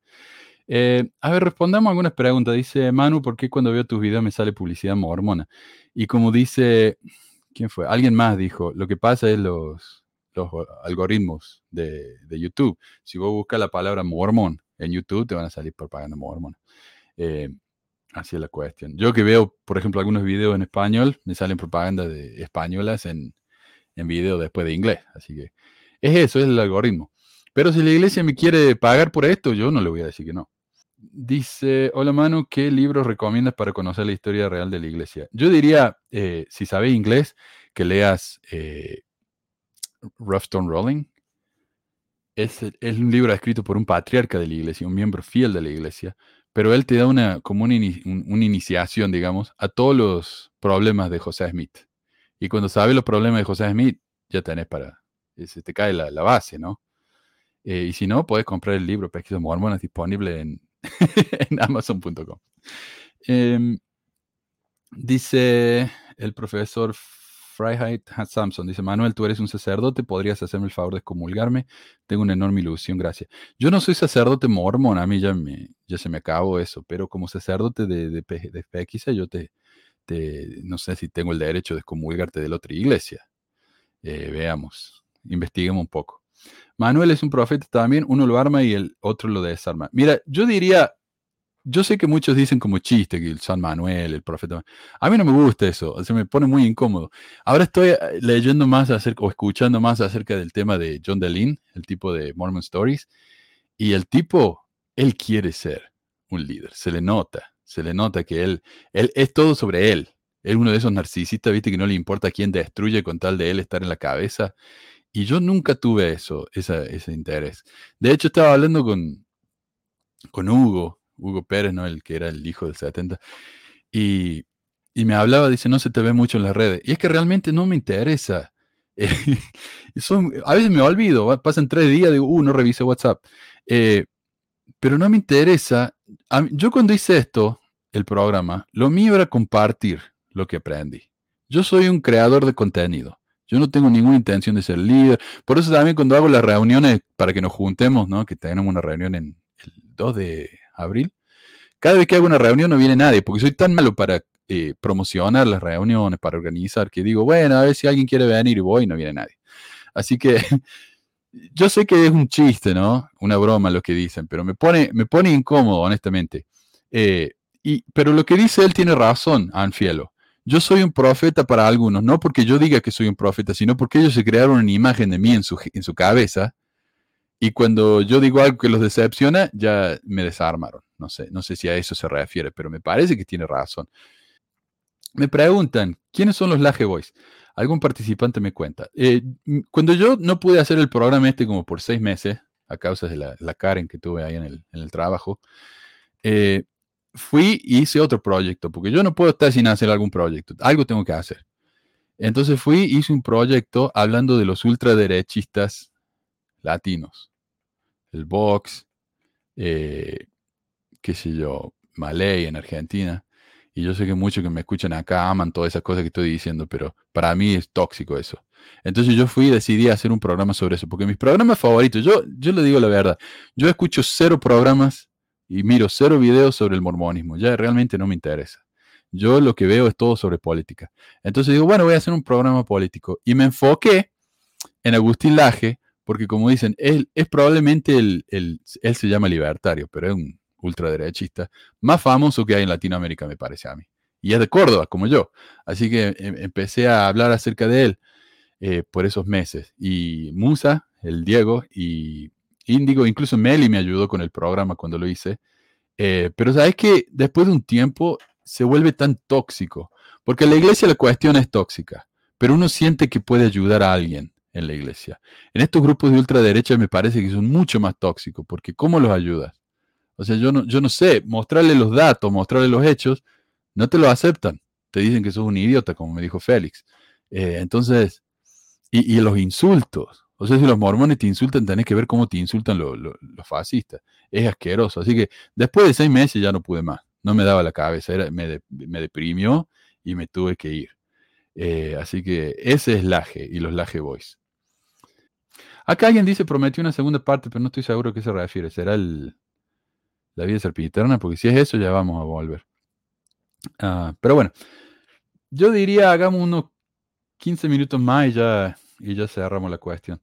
Eh, a ver, respondamos algunas preguntas. Dice Manu, ¿por qué cuando veo tus videos me sale publicidad mormona? Y como dice, ¿quién fue? Alguien más dijo, lo que pasa es los, los algoritmos de, YouTube. Si vos buscas la palabra mormón en YouTube, te van a salir propaganda mormona. Eh, así es la cuestión. Yo que veo, por ejemplo, algunos videos en español, me salen propaganda de españolas en, en video después de inglés. Así que es eso, es el algoritmo. Pero si la iglesia me quiere pagar por esto, yo no le voy a decir que no. Dice, hola Manu, ¿qué libros recomiendas para conocer la historia real de la iglesia? Yo diría, eh, si sabes inglés, que leas eh, Rough Stone Rolling. Es, es, un libro escrito por un patriarca de la iglesia, un miembro fiel de la iglesia, pero él te da una, como una, una iniciación, digamos, a todos los problemas de José Smith. Y cuando sabes los problemas de José Smith, ya tenés para, eh, se te cae la, base, ¿no? Eh, y si no, puedes comprar el libro Pesquisas Mormonas disponible en, en amazon.com. Em, dice el profesor Freiheit Samson, dice, Manuel, tú eres un sacerdote, ¿podrías hacerme el favor de excomulgarme? Tengo una enorme ilusión, gracias. Yo no soy sacerdote mormón, a mí ya, me, ya se me acabó eso, pero como sacerdote de, de, de yo te, no sé si tengo el derecho de excomulgarte de la otra iglesia. Eh, veamos, investiguemos un poco. Manuel es un profeta también, uno lo arma y el otro lo desarma. Mira, yo diría, yo sé que muchos dicen como chiste que el San Manuel, el profeta. A mí no me gusta eso, se me pone muy incómodo. Ahora estoy eh, leyendo más acerca o escuchando más acerca del tema de John Deline, el tipo de Mormon Stories, y el tipo, él quiere ser un líder, se le nota, se le nota que él, él es todo sobre él. Es uno de esos narcisistas, viste, que no le importa quién destruye con tal de él estar en la cabeza. Y yo nunca tuve eso, ese interés. De hecho, estaba hablando con, con Hugo, Hugo Pérez, ¿no? El que era el hijo del 70. Y, me hablaba, dice, no se te ve mucho en las redes. Y es que realmente no me interesa. a veces me olvido, pasan tres días, digo, uh, no revise WhatsApp. Eh, pero no me interesa. yo cuando hice esto, el programa, lo mío era compartir lo que aprendí. Yo soy un creador de contenido. Yo no tengo ninguna intención de ser líder. Por eso también cuando hago las reuniones para que nos juntemos, ¿no? Que tenemos una reunión en el 2 de abril. Cada vez que hago una reunión no viene nadie, porque soy tan malo para eh, promocionar las reuniones, para organizar, que digo, bueno, a ver si alguien quiere venir y voy no viene nadie. Así que yo sé que es un chiste, ¿no? Una broma lo que dicen, pero me pone, me pone incómodo, honestamente. Eh, y, pero lo que dice él tiene razón, Anfielo. Yo soy un profeta para algunos, no porque yo diga que soy un profeta, sino porque ellos se crearon una imagen de mí en su, en su cabeza y cuando yo digo algo que los decepciona, ya me desarmaron. No sé, no sé si a eso se refiere, pero me parece que tiene razón. Me preguntan, ¿quiénes son los Laje Boys? Algún participante me cuenta. Eh, cuando yo no pude hacer el programa este como por seis meses, a causa de la, la Karen que tuve ahí en el, trabajo, eh, fui y hice otro proyecto, porque yo no puedo estar sin hacer algún proyecto, algo tengo que hacer. Entonces fui, hice un proyecto hablando de los ultraderechistas latinos. El box, eh, qué sé yo, Malay en Argentina. Y yo sé que muchos que me escuchan acá aman todas esas cosas que estoy diciendo, pero para mí es tóxico eso. Entonces yo fui y decidí hacer un programa sobre eso, porque mis programas favoritos, yo, yo le digo la verdad, yo escucho cero programas y miro cero videos sobre el mormonismo, ya realmente no me interesa. Yo lo que veo es todo sobre política. Entonces digo, bueno, voy a hacer un programa político. Y me enfoqué en Agustín Laje, porque como dicen, él es probablemente el, él se llama libertario, pero es un ultraderechista más famoso que hay en Latinoamérica, me parece a mí. Y es de Córdoba, como yo. Así que em, empecé a hablar acerca de él eh, por esos meses. Y Musa, el Diego y Índigo, incluso Meli me ayudó con el programa cuando lo hice. Eh, pero sabes que después de un tiempo se vuelve tan tóxico, porque la iglesia la cuestión es tóxica, pero uno siente que puede ayudar a alguien en la iglesia. En estos grupos de ultraderecha me parece que son mucho más tóxicos, porque ¿cómo los ayudas? O sea, yo no, yo no sé, mostrarle los datos, mostrarle los hechos, no te lo aceptan. Te dicen que sos un idiota, como me dijo Félix. Eh, entonces, y, los insultos. O sea, si los mormones te insultan, tenés que ver cómo te insultan los fascistas. Es asqueroso. Así que después de seis meses ya no pude más. No me daba la cabeza, me, me deprimió y me tuve que ir. Eh, así que ese es Laje y los Laje Boys. Acá alguien dice prometió una segunda parte, pero no estoy seguro a qué se refiere. ¿Será el, la vida serpiterna? Porque si es eso, ya vamos a volver. Ah, pero bueno, yo diría hagamos unos 15 minutos más y ya, y ya cerramos la cuestión.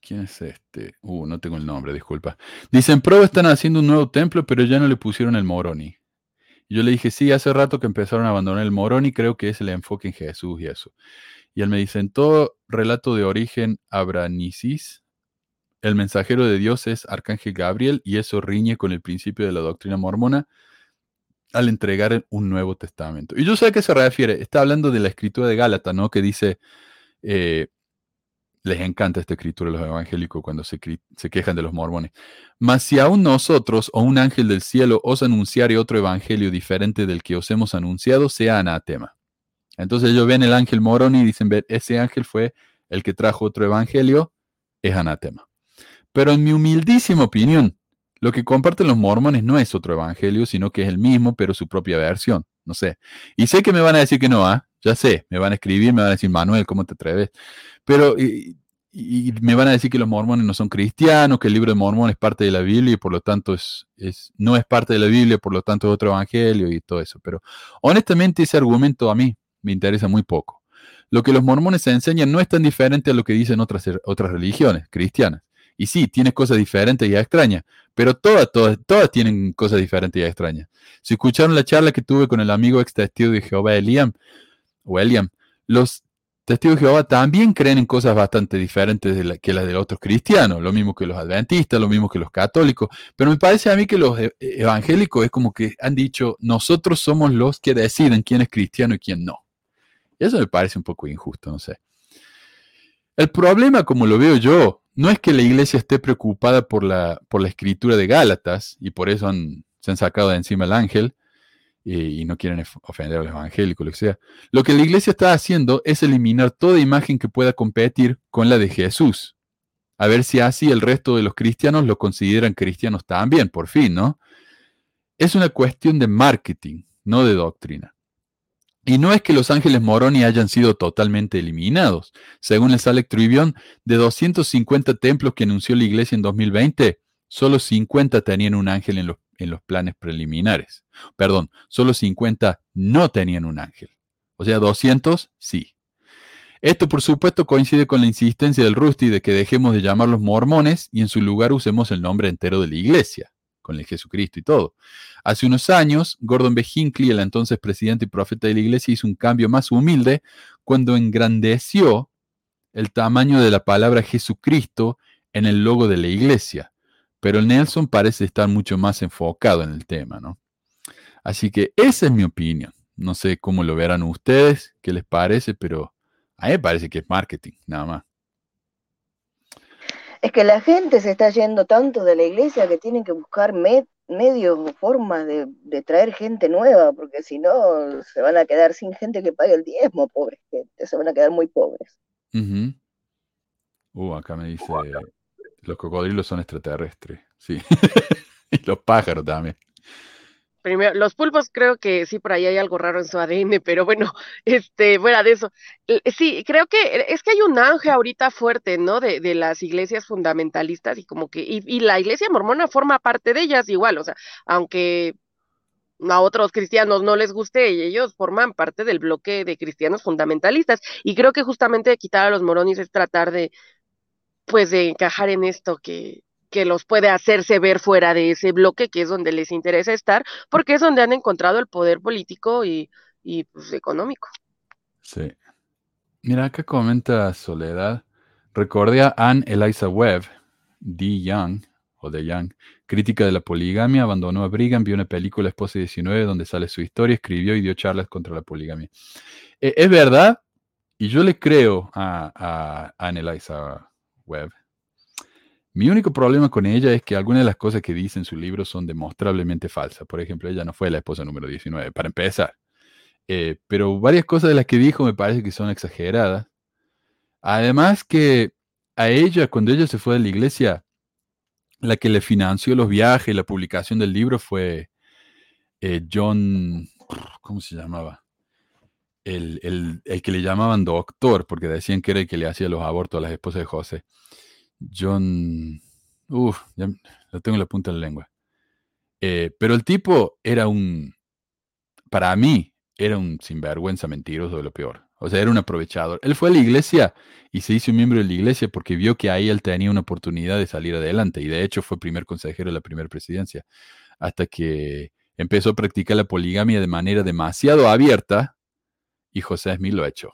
¿Quién es este? Uh, no tengo el nombre, disculpa. Dicen, Pro están haciendo un nuevo templo, pero ya no le pusieron el Moroni. yo le dije, sí, hace rato que empezaron a abandonar el Moroni, creo que es el enfoque en Jesús y eso. Y él me dice, en todo relato de origen abranicis, el mensajero de Dios es Arcángel Gabriel y eso riñe con el principio de la doctrina mormona al entregar un Nuevo Testamento. Y yo sé a qué se refiere. Está hablando de la escritura de Gálatas, ¿no? Que dice, eh, les encanta esta escritura de los evangélicos cuando se, se, quejan de los mormones. Mas si aún nosotros o un ángel del cielo os anunciare otro evangelio diferente del que os hemos anunciado, sea anatema. Entonces ellos ven el ángel morón y dicen, ese ángel fue el que trajo otro evangelio, es anatema. Pero en mi humildísima opinión, lo que comparten los mormones no es otro evangelio, sino que es el mismo, pero su propia versión. No sé. Y sé que me van a decir que no, ¿ah? Ya sé, me van a escribir, me van a decir, Manuel, ¿cómo te atreves? Pero, y, me van a decir que los mormones no son cristianos, que el libro de Mormón es parte de la Biblia y por lo tanto es, es, no es parte de la Biblia, por lo tanto es otro evangelio y todo eso. Pero honestamente ese argumento a mí me interesa muy poco. Lo que los mormones enseñan no es tan diferente a lo que dicen otras, otras religiones cristianas. Y sí, tiene cosas diferentes y extrañas, pero todas, todas, todas tienen cosas diferentes y extrañas. Si escucharon la charla que tuve con el amigo ex testigo de Jehová, Eliam, o Eliam, los testigos de Jehová también creen en cosas bastante diferentes de que las de los otros cristianos, lo mismo que los adventistas, lo mismo que los católicos, pero me parece a mí que los e, evangélicos es como que han dicho, nosotros somos los que deciden quién es cristiano y quién no. Y eso me parece un poco injusto, no sé. El problema, como lo veo yo, no es que la iglesia esté preocupada por la, por la escritura de Gálatas y por eso se han sacado de encima el ángel y, no quieren ofender a los evangélicos, lo que sea. Lo que la iglesia está haciendo es eliminar toda imagen que pueda competir con la de Jesús. A ver si así el resto de los cristianos lo consideran cristianos también, por fin, ¿no? Es una cuestión de marketing, no de doctrina. Y no es que los ángeles Moroni hayan sido totalmente eliminados. Según el Salt Tribune, de 250 templos que anunció la iglesia en 2020, solo 50 tenían un ángel en los, en los planes preliminares. Perdón, solo 50 no tenían un ángel. O sea, 200 sí. Esto por supuesto coincide con la insistencia del Rusty de que dejemos de llamarlos mormones y en su lugar usemos el nombre entero de la iglesia con el Jesucristo y todo. Hace unos años, Gordon B. Hinckley, el entonces presidente y profeta de la iglesia, hizo un cambio más humilde cuando engrandeció el tamaño de la palabra Jesucristo en el logo de la iglesia. Pero Nelson parece estar mucho más enfocado en el tema, ¿no? Así que esa es mi opinión. No sé cómo lo verán ustedes, qué les parece, pero a mí me parece que es marketing, nada más.
Es que la gente se está yendo tanto de la iglesia que tienen que buscar medios o formas de, traer gente nueva, porque si no se van a quedar sin gente que pague el diezmo, pobres gente, se van a quedar muy pobres.
Uh, acá me dice, los cocodrilos son extraterrestres, sí. y los pájaros también.
Primero, los pulpos creo que sí, por ahí hay algo raro en su ADN, pero bueno, este, fuera de eso. Sí, creo que es que hay un auge ahorita fuerte, ¿no? De, de las iglesias fundamentalistas y como que, y, y, la iglesia mormona forma parte de ellas igual, o sea, aunque a otros cristianos no les guste, ellos forman parte del bloque de cristianos fundamentalistas. Y creo que justamente quitar a los moronis es tratar de, pues, de encajar en esto que, que los puede hacerse ver fuera de ese bloque, que es donde les interesa estar, porque es donde han encontrado el poder político y, pues, económico.
Sí. Mira, acá comenta Soledad. Recordé a Anne Eliza Webb, D. Young, o de Young, crítica de la poligamia, abandonó a Brigham, vio una película Esposa 19 donde sale su historia, escribió y dio charlas contra la poligamia. E, es verdad, y yo le creo a, a Anne Eliza Webb, mi único problema con ella es que algunas de las cosas que dice en su libro son demostrablemente falsas. Por ejemplo, ella no fue la esposa número 19, para empezar. Eh, pero varias cosas de las que dijo me parece que son exageradas. Además que a ella, cuando ella se fue de la iglesia, la que le financió los viajes y la publicación del libro fue eh, John, ¿cómo se llamaba? El, el, que le llamaban doctor, porque decían que era el que le hacía los abortos a las esposas de José. John. Uf, ya lo tengo en la punta de la lengua. Eh, pero el tipo era un. Para mí, era un sinvergüenza mentiroso de lo peor. O sea, era un aprovechador. Él fue a la iglesia y se hizo miembro de la iglesia porque vio que ahí él tenía una oportunidad de salir adelante. Y de hecho fue primer consejero de la primera presidencia. Hasta que empezó a practicar la poligamia de manera demasiado abierta y José Smith lo echó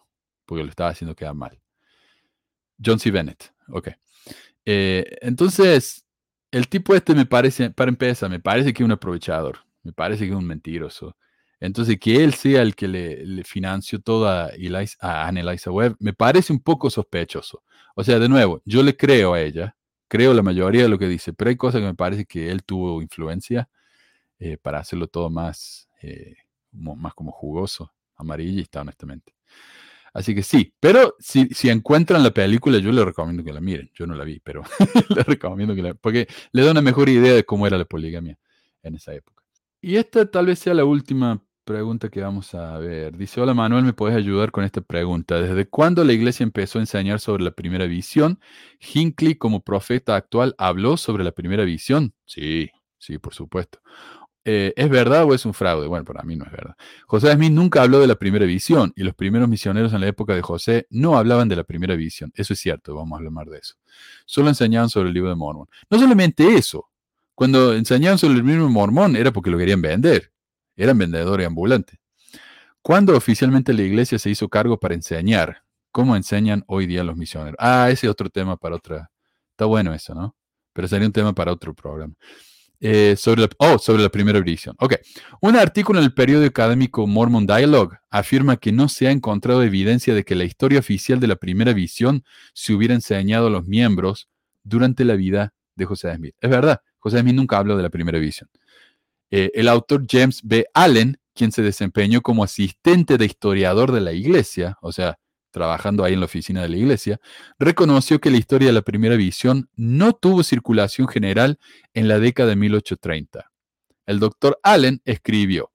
porque lo estaba haciendo quedar mal. John C. Bennett, ok. Eh, entonces, el tipo este me parece, para empezar, me parece que es un aprovechador, me parece que es un mentiroso. Entonces, que él sea el que le, financió toda a Anne Eliza Webb, me parece un poco sospechoso. O sea, de nuevo, yo le creo a ella, creo la mayoría de lo que dice, pero hay cosas que me parece que él tuvo influencia eh, para hacerlo todo más, eh, más como jugoso, amarillista, honestamente. Así que sí, pero si, si, encuentran la película, yo les recomiendo que la miren. Yo no la vi, pero les recomiendo que la porque le da una mejor idea de cómo era la poligamia en esa época. Y esta tal vez sea la última pregunta que vamos a ver. Dice, hola Manuel, ¿me puedes ayudar con esta pregunta? ¿Desde cuándo la iglesia empezó a enseñar sobre la primera visión? ¿Hinckley como profeta actual habló sobre la primera visión? Sí, sí, por supuesto. Eh, ¿es verdad o es un fraude? Bueno, para mí no es verdad. José Smith nunca habló de la primera visión y los primeros misioneros en la época de José no hablaban de la primera visión. Eso es cierto, vamos a hablar de eso. Solo enseñaban sobre el libro de Mormón. No solamente eso, cuando enseñaban sobre el libro de Mormón era porque lo querían vender. Eran vendedores ambulantes. ¿Cuándo oficialmente la iglesia se hizo cargo para enseñar? ¿Cómo enseñan hoy día los misioneros? Ah, ese es otro tema para otra. Está bueno eso, ¿no? Pero sería un tema para otro programa. Eh, sobre, la, oh, sobre la primera visión. Ok. Un artículo en el periódico académico Mormon Dialogue afirma que no se ha encontrado evidencia de que la historia oficial de la primera visión se hubiera enseñado a los miembros durante la vida de José Smith. Es verdad, José Smith nunca habló de la primera visión. Eh, el autor James B. Allen, quien se desempeñó como asistente de historiador de la iglesia, o sea, trabajando ahí en la oficina de la iglesia, reconoció que la historia de la primera visión no tuvo circulación general en la década de 1830. El doctor Allen escribió,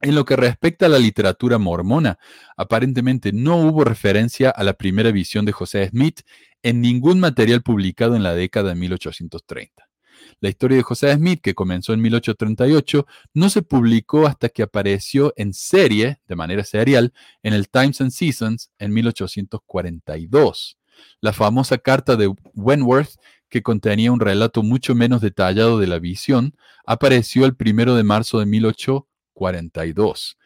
en lo que respecta a la literatura mormona, aparentemente no hubo referencia a la primera visión de José Smith en ningún material publicado en la década de 1830. La historia de José Smith, que comenzó en 1838, no se publicó hasta que apareció en serie, de manera serial, en el Times and Seasons en 1842. La famosa carta de Wentworth, que contenía un relato mucho menos detallado de la visión, apareció el primero de marzo de 1842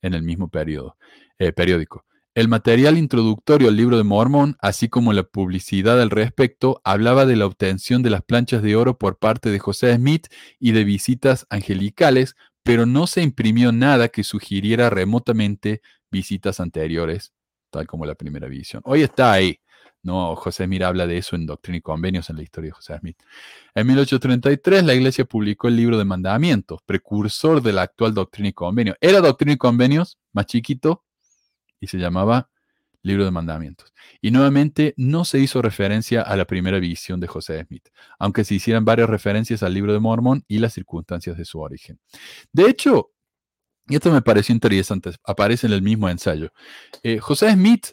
en el mismo periodo, eh, periódico. El material introductorio al libro de Mormón, así como la publicidad al respecto, hablaba de la obtención de las planchas de oro por parte de José Smith y de visitas angelicales, pero no se imprimió nada que sugiriera remotamente visitas anteriores, tal como la primera visión. Hoy está ahí. No, José Smith habla de eso en Doctrina y Convenios en la historia de José Smith. En 1833 la iglesia publicó el libro de mandamientos, precursor de la actual Doctrina y Convenios. Era Doctrina y Convenios, más chiquito, y se llamaba Libro de Mandamientos. Y nuevamente no se hizo referencia a la primera visión de José Smith, aunque se hicieran varias referencias al libro de Mormón y las circunstancias de su origen. De hecho, y esto me pareció interesante, aparece en el mismo ensayo. Eh, José Smith,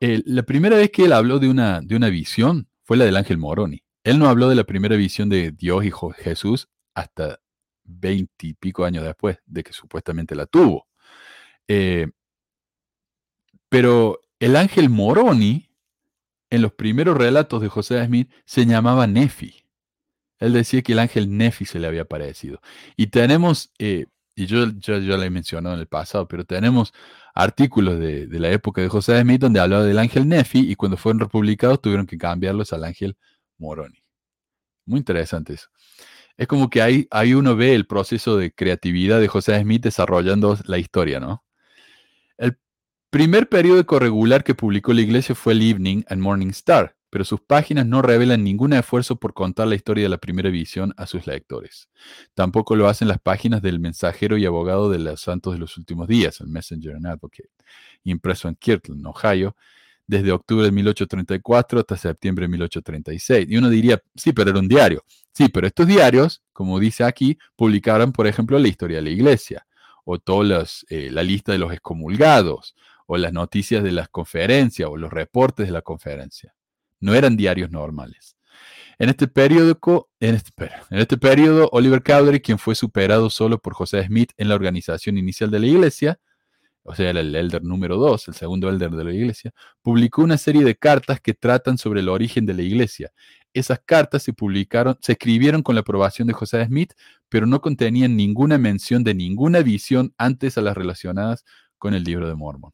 eh, la primera vez que él habló de una, de una visión fue la del ángel Moroni. Él no habló de la primera visión de Dios y Jesús hasta veintipico años después de que supuestamente la tuvo. Eh, pero el ángel Moroni, en los primeros relatos de José Smith, se llamaba Nefi. Él decía que el ángel Nefi se le había aparecido. Y tenemos, eh, y yo, yo, yo le he mencionado en el pasado, pero tenemos artículos de, la época de José Smith donde hablaba del ángel Nefi y cuando fueron republicados tuvieron que cambiarlos al ángel Moroni. Muy interesante eso. Es como que ahí, ahí uno ve el proceso de creatividad de José Smith desarrollando la historia, ¿no? Primer periódico regular que publicó la iglesia fue el Evening and Morning Star, pero sus páginas no revelan ningún esfuerzo por contar la historia de la primera visión a sus lectores. Tampoco lo hacen las páginas del mensajero y abogado de los santos de los últimos días, el Messenger and Advocate, impreso en Kirtland, Ohio, desde octubre de 1834 hasta septiembre de 1836. Y uno diría, sí, pero era un diario. Sí, pero estos diarios, como dice aquí, publicaron, por ejemplo, la historia de la iglesia, o toda eh, la lista de los excomulgados, o las noticias de las conferencias o los reportes de la conferencia. No eran diarios normales. En este periódico, en este, este periodo, Oliver Cowdery, quien fue superado solo por José Smith en la organización inicial de la iglesia, o sea, el elder número 2, el segundo elder de la iglesia, publicó una serie de cartas que tratan sobre el origen de la iglesia. Esas cartas se publicaron, se escribieron con la aprobación de José Smith, pero no contenían ninguna mención de ninguna visión antes a las relacionadas con el libro de Mormon.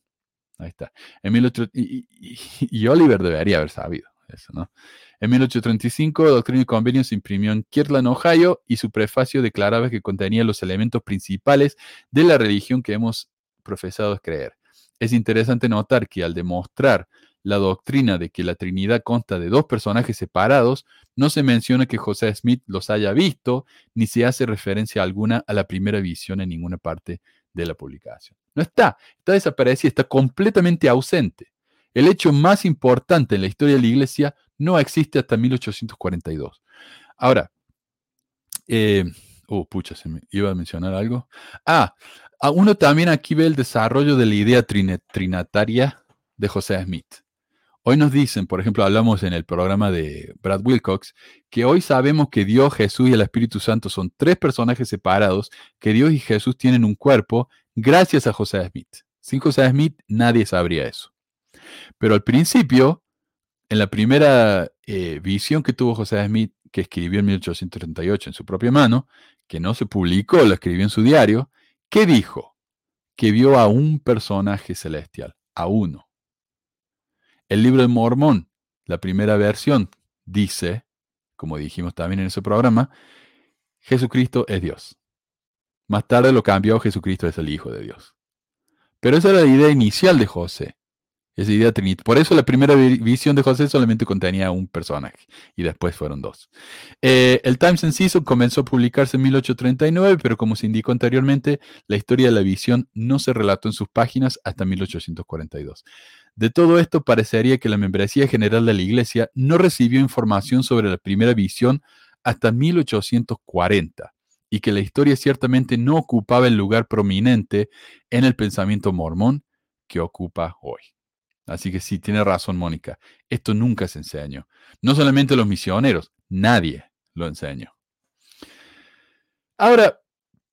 Ahí está. En y, Oliver debería haber sabido eso, ¿no? En 1835, Doctrina y Convenio se imprimió en Kirtland, Ohio, y su prefacio declaraba que contenía los elementos principales de la religión que hemos profesado creer. Es interesante notar que al demostrar la doctrina de que la Trinidad consta de dos personajes separados, no se menciona que José Smith los haya visto, ni se hace referencia alguna a la primera visión en ninguna parte de la publicación. No está, está desaparecida, está completamente ausente. El hecho más importante en la historia de la iglesia no existe hasta 1842. Ahora, eh, oh, pucha, se me iba a mencionar algo. Ah, uno también aquí ve el desarrollo de la idea trinataria de José Smith. Hoy nos dicen, por ejemplo, hablamos en el programa de Brad Wilcox, que hoy sabemos que Dios, Jesús y el Espíritu Santo son tres personajes separados, que Dios y Jesús tienen un cuerpo, gracias a José Smith. Sin José Smith nadie sabría eso. Pero al principio, en la primera eh, visión que tuvo José Smith, que escribió en 1838 en su propia mano, que no se publicó, lo escribió en su diario, ¿qué dijo? Que vio a un personaje celestial, a uno. El libro de Mormón, la primera versión, dice, como dijimos también en ese programa, Jesucristo es Dios. Más tarde lo cambió, Jesucristo es el Hijo de Dios. Pero esa era la idea inicial de José, esa idea trinitaria. Por eso la primera visión de José solamente contenía un personaje y después fueron dos. Eh, el Times Season comenzó a publicarse en 1839, pero como se indicó anteriormente, la historia de la visión no se relató en sus páginas hasta 1842. De todo esto parecería que la membresía general de la Iglesia no recibió información sobre la primera visión hasta 1840 y que la historia ciertamente no ocupaba el lugar prominente en el pensamiento mormón que ocupa hoy. Así que sí, tiene razón Mónica, esto nunca se enseñó. No solamente los misioneros, nadie lo enseñó. Ahora,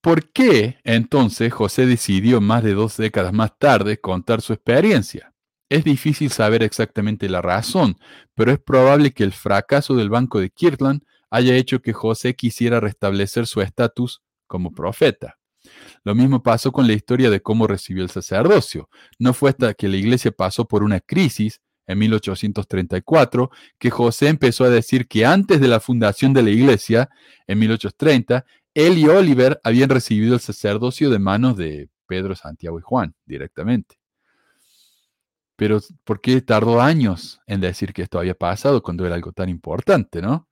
¿por qué entonces José decidió más de dos décadas más tarde contar su experiencia? Es difícil saber exactamente la razón, pero es probable que el fracaso del Banco de Kirtland haya hecho que José quisiera restablecer su estatus como profeta. Lo mismo pasó con la historia de cómo recibió el sacerdocio. No fue hasta que la iglesia pasó por una crisis en 1834 que José empezó a decir que antes de la fundación de la iglesia, en 1830, él y Oliver habían recibido el sacerdocio de manos de Pedro, Santiago y Juan directamente. Pero ¿por qué tardó años en decir que esto había pasado cuando era algo tan importante, no?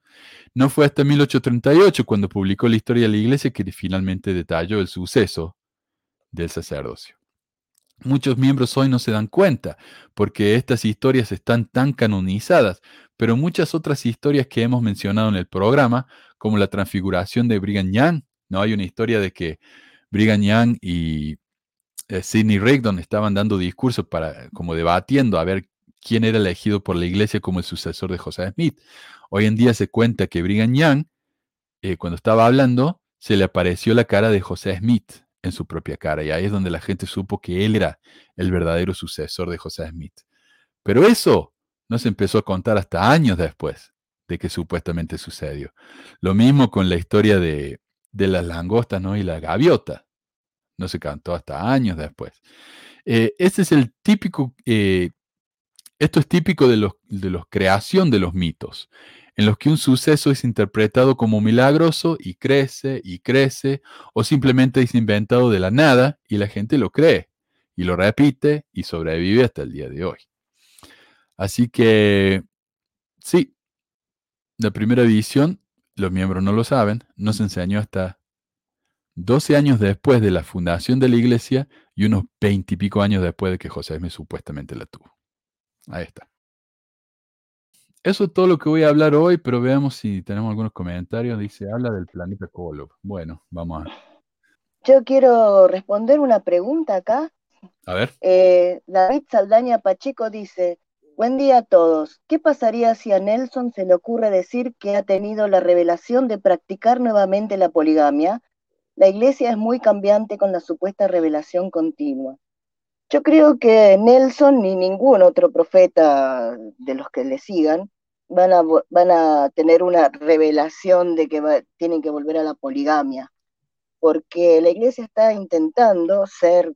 No fue hasta 1838 cuando publicó la historia de la iglesia que finalmente detalló el suceso del sacerdocio. Muchos miembros hoy no se dan cuenta porque estas historias están tan canonizadas, pero muchas otras historias que hemos mencionado en el programa, como la transfiguración de Brigham Young, no hay una historia de que Brigham Young y eh, Sidney Rigdon estaban dando discursos para, como debatiendo a ver quién era elegido por la iglesia como el sucesor de José Smith. Hoy en día se cuenta que Brigham Young, eh, cuando estaba hablando, se le apareció la cara de José Smith en su propia cara, y ahí es donde la gente supo que él era el verdadero sucesor de José Smith. Pero eso no se empezó a contar hasta años después de que supuestamente sucedió. Lo mismo con la historia de, de las langostas ¿no? y la gaviota no se cantó hasta años después. Este es el típico, eh, esto es típico de los, de los creación de los mitos, en los que un suceso es interpretado como milagroso y crece y crece, o simplemente es inventado de la nada y la gente lo cree y lo repite y sobrevive hasta el día de hoy. Así que, sí, la primera edición, los miembros no lo saben, no se enseñó hasta 12 años después de la fundación de la iglesia y unos 20 y pico años después de que José me supuestamente la tuvo. Ahí está. Eso es todo lo que voy a hablar hoy, pero veamos si tenemos algunos comentarios. Dice, habla del planeta Kolob. Bueno, vamos a...
Yo quiero responder una pregunta acá.
A ver.
Eh, David Saldaña Pacheco dice, buen día a todos. ¿Qué pasaría si a Nelson se le ocurre decir que ha tenido la revelación de practicar nuevamente la poligamia? La iglesia es muy cambiante con la supuesta revelación continua. Yo creo que Nelson ni ningún otro profeta de los que le sigan van a, van a tener una revelación de que tienen que volver a la poligamia, porque la iglesia está intentando ser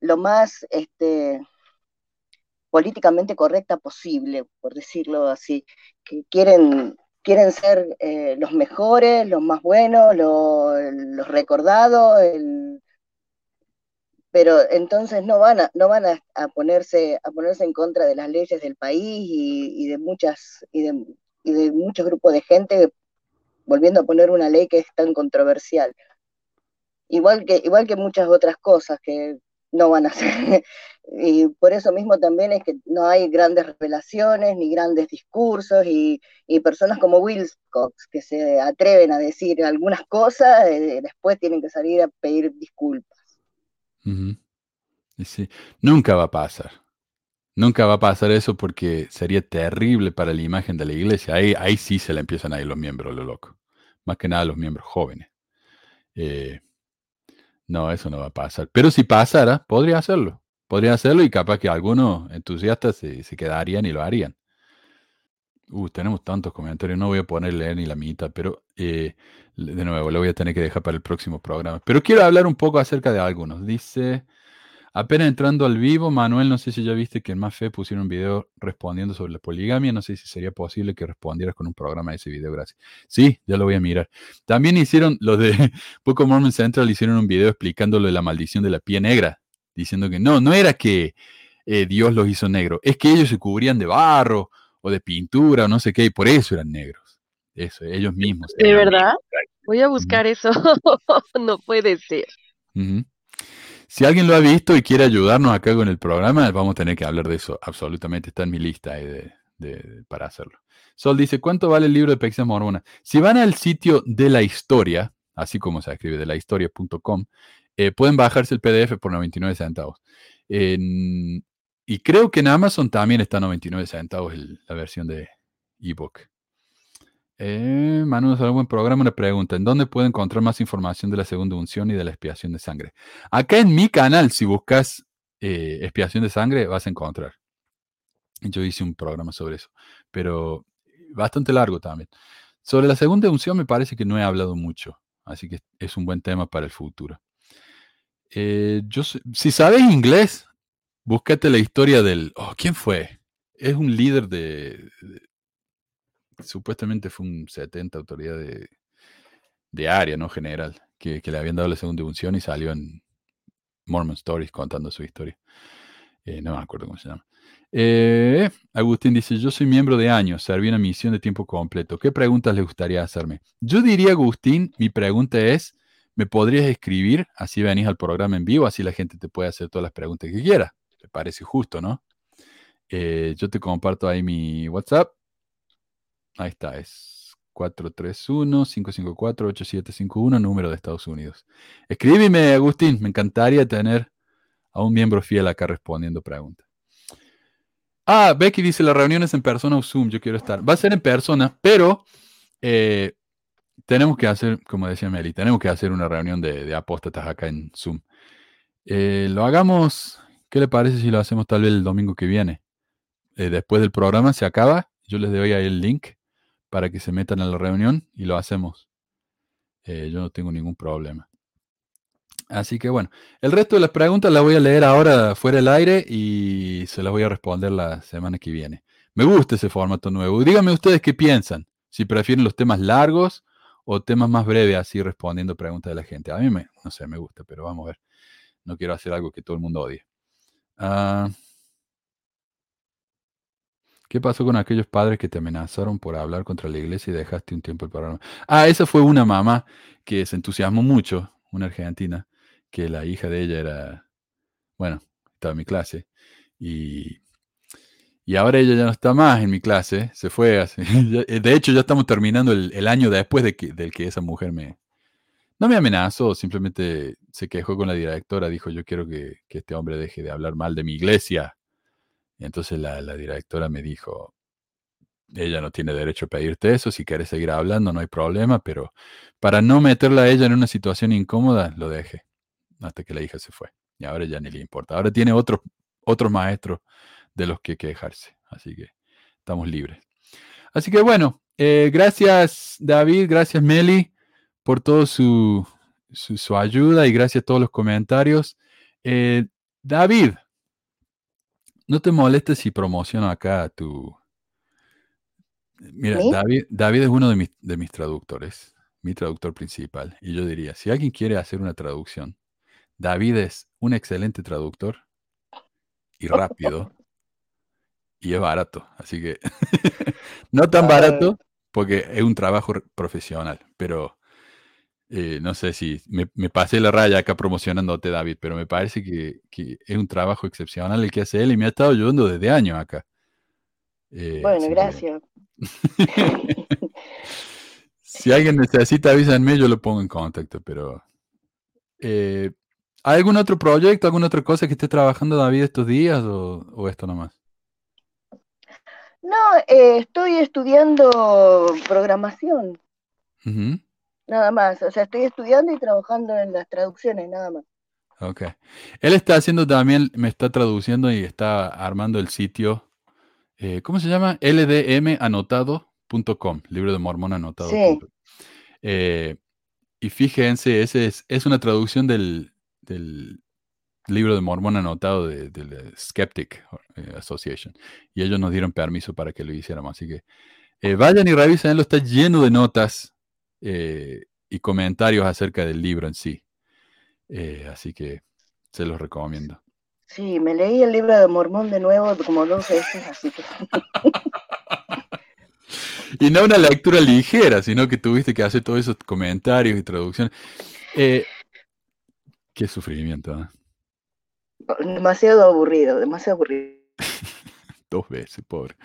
lo más este, políticamente correcta posible, por decirlo así, que quieren quieren ser eh, los mejores, los más buenos, los recordados, pero entonces no van a, no van a, ponerse, a ponerse en contra de las leyes del país y, de muchas, y de, y muchos grupos de gente volviendo a poner una ley que es tan controversial. Igual que, igual que muchas otras cosas que no van a ser. Y por eso mismo también es que no hay grandes revelaciones ni grandes discursos y, personas como Wilcox que se atreven a decir algunas cosas, eh, después tienen que salir a pedir disculpas.
Nunca va a pasar. Nunca va a pasar eso porque sería terrible para la imagen de la iglesia. Ahí, ahí sí se le empiezan a ir los miembros, lo loco. Más que nada los miembros jóvenes. Eh, no, eso no va a pasar. Pero si pasara, podría hacerlo. Podría hacerlo y capaz que algunos entusiastas se, se quedarían y lo harían. Uh, tenemos tantos comentarios, no voy a poner leer ni la mitad, pero eh, de nuevo, lo voy a tener que dejar para el próximo programa. Pero quiero hablar un poco acerca de algunos. Dice, apenas entrando al vivo, Manuel, no sé si ya viste que en Más Fe pusieron un video respondiendo sobre la poligamia, no sé si sería posible que respondieras con un programa de ese video, gracias. Sí, ya lo voy a mirar. También hicieron, los de Poco Mormon Central hicieron un video explicando lo de la maldición de la piel negra, diciendo que no, no era que eh, Dios los hizo negro, es que ellos se cubrían de barro o de pintura o no sé qué, y por eso eran negros. Eso, ellos mismos.
¿De verdad? Voy a buscar eso. no puede ser.
Si alguien lo ha visto y quiere ayudarnos acá con el programa, vamos a tener que hablar de eso. Absolutamente, está en mi lista de, para hacerlo. Sol dice, ¿cuánto vale el libro de Pexia Mormona? Si van al sitio de la historia, así como se escribe, de la historia.com, eh, pueden bajarse el PDF por 99 centavos. En, y creo que en Amazon también está 99 centavos la versión de ebook. Eh, Manu, un buen programa. Una pregunta: ¿En dónde puedo encontrar más información de la segunda unción y de la expiación de sangre? Acá en mi canal, si buscas eh, expiación de sangre, vas a encontrar. Yo hice un programa sobre eso, pero bastante largo también. Sobre la segunda unción me parece que no he hablado mucho, así que es un buen tema para el futuro. Eh, yo, si sabes inglés, Búscate la historia del. Oh, ¿Quién fue? Es un líder de. Supuestamente fue un 70 autoridad de, de área, ¿no? General, que, le habían dado la segunda unción y salió en Mormon Stories contando su historia. Eh, no me acuerdo cómo se llama. Eh, Agustín dice, yo soy miembro de años, serví una misión de tiempo completo. ¿Qué preguntas le gustaría hacerme? Yo diría, Agustín, mi pregunta es, ¿me podrías escribir? Así venís al programa en vivo, así la gente te puede hacer todas las preguntas que quiera. Me parece justo, ¿no? Eh, yo te comparto ahí mi WhatsApp. Ahí está, es 431-554-8751, número de Estados Unidos. Escríbeme, Agustín, me encantaría tener a un miembro fiel acá respondiendo preguntas. Ah, Becky dice, las reuniones en persona o Zoom, yo quiero estar. Va a ser en persona, pero eh, tenemos que hacer, como decía Meli, tenemos que hacer una reunión de, apóstatas acá en Zoom. Eh, lo hagamos ¿Qué le parece si lo hacemos tal vez el domingo que viene? Eh, después del programa se acaba, yo les doy ahí el link para que se metan a la reunión y lo hacemos. Eh, yo no tengo ningún problema. Así que bueno, el resto de las preguntas las voy a leer ahora fuera del aire y se las voy a responder la semana que viene. Me gusta ese formato nuevo. Díganme ustedes qué piensan, si prefieren los temas largos o temas más breves, así respondiendo preguntas de la gente. A mí me, no sé, me gusta, pero vamos a ver. No quiero hacer algo que todo el mundo odie. Ah, ¿Qué pasó con aquellos padres que te amenazaron por hablar contra la iglesia y dejaste un tiempo el programa? Ah, esa fue una mamá que se entusiasmó mucho, una argentina, que la hija de ella era, bueno, estaba en mi clase, y, y ahora ella ya no está más en mi clase, se fue. de hecho, ya estamos terminando el, año después de que, del que esa mujer me, no me amenazó, simplemente se quejó con la directora, dijo yo quiero que, este hombre deje de hablar mal de mi iglesia. Y entonces la, directora me dijo, ella no tiene derecho a pedirte eso, si quieres seguir hablando no hay problema, pero para no meterla a ella en una situación incómoda, lo deje hasta que la hija se fue. Y ahora ya ni le importa. Ahora tiene otros otros maestros de los que quejarse. Así que estamos libres. Así que bueno, eh, gracias David, gracias Meli por todo su, su, ayuda y gracias a todos los comentarios. Eh, David, no te molestes si promociono acá tu... Mira, David, David, es uno de mis, de mis traductores, mi traductor principal. Y yo diría, si alguien quiere hacer una traducción, David es un excelente traductor y rápido y es barato. Así que no tan barato porque es un trabajo profesional, pero eh, no sé si me, pasé la raya acá promocionándote, David, pero me parece que, es un trabajo excepcional el que hace él y me ha estado ayudando desde años acá.
Eh, bueno, gracias.
si alguien necesita, avísenme, yo lo pongo en contacto, pero... Eh, ¿Hay algún otro proyecto, alguna otra cosa que esté trabajando David estos días o, esto nomás?
No, estoy estudiando programación, nada más. O sea, estoy estudiando y trabajando en las traducciones, nada más.
Ok. Él está haciendo también, me está traduciendo y está armando el sitio, eh, ¿cómo se llama? ldmanotado.com, libro de mormón anotado.
Sí.
Eh, y fíjense, ese es, es una traducción del, del libro de mormón anotado de, de la Skeptic eh, Association. Y ellos nos dieron permiso para que lo hiciéramos. Así que eh, vayan y revisen, está lleno de notas eh, y comentarios acerca del libro en sí. Eh, así que se los recomiendo.
Sí, me leí el libro de Mormón de nuevo como dos veces, así que
Y no una lectura ligera, sino que tuviste que hacer todos esos comentarios y traducciones. Eh, qué sufrimiento, ¿eh?
demasiado aburrido, demasiado aburrido.
Dos veces, pobre.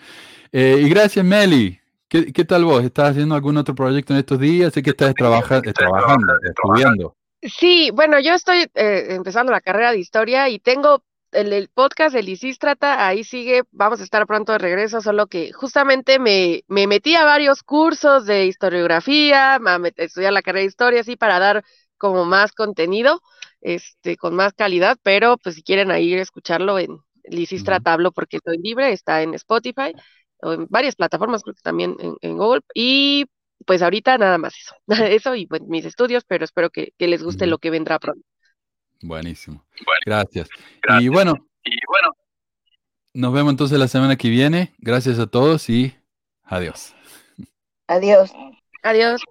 Eh, y gracias, Meli. ¿Qué, qué tal vos? ¿Estás haciendo algún otro proyecto en estos días? Sé que estás trabaja- trabajando, estudiando.
Sí, bueno, yo estoy eh, empezando la carrera de historia y tengo el, el podcast de Lisístrata, ahí sigue, vamos a estar pronto de regreso, solo que justamente me, me metí a varios cursos de historiografía, a estudiar la carrera de historia, así para dar como más contenido, este, con más calidad, pero pues si quieren ahí escucharlo en Lisístrata hablo porque estoy libre, está en Spotify o en varias plataformas, creo que también en, en Google, y pues ahorita nada más eso, eso y pues, mis estudios, pero espero que, que les guste lo que vendrá pronto.
Buenísimo. Gracias. Y bueno, nos vemos entonces la semana que viene. Gracias a todos y adiós.
Adiós.
Adiós.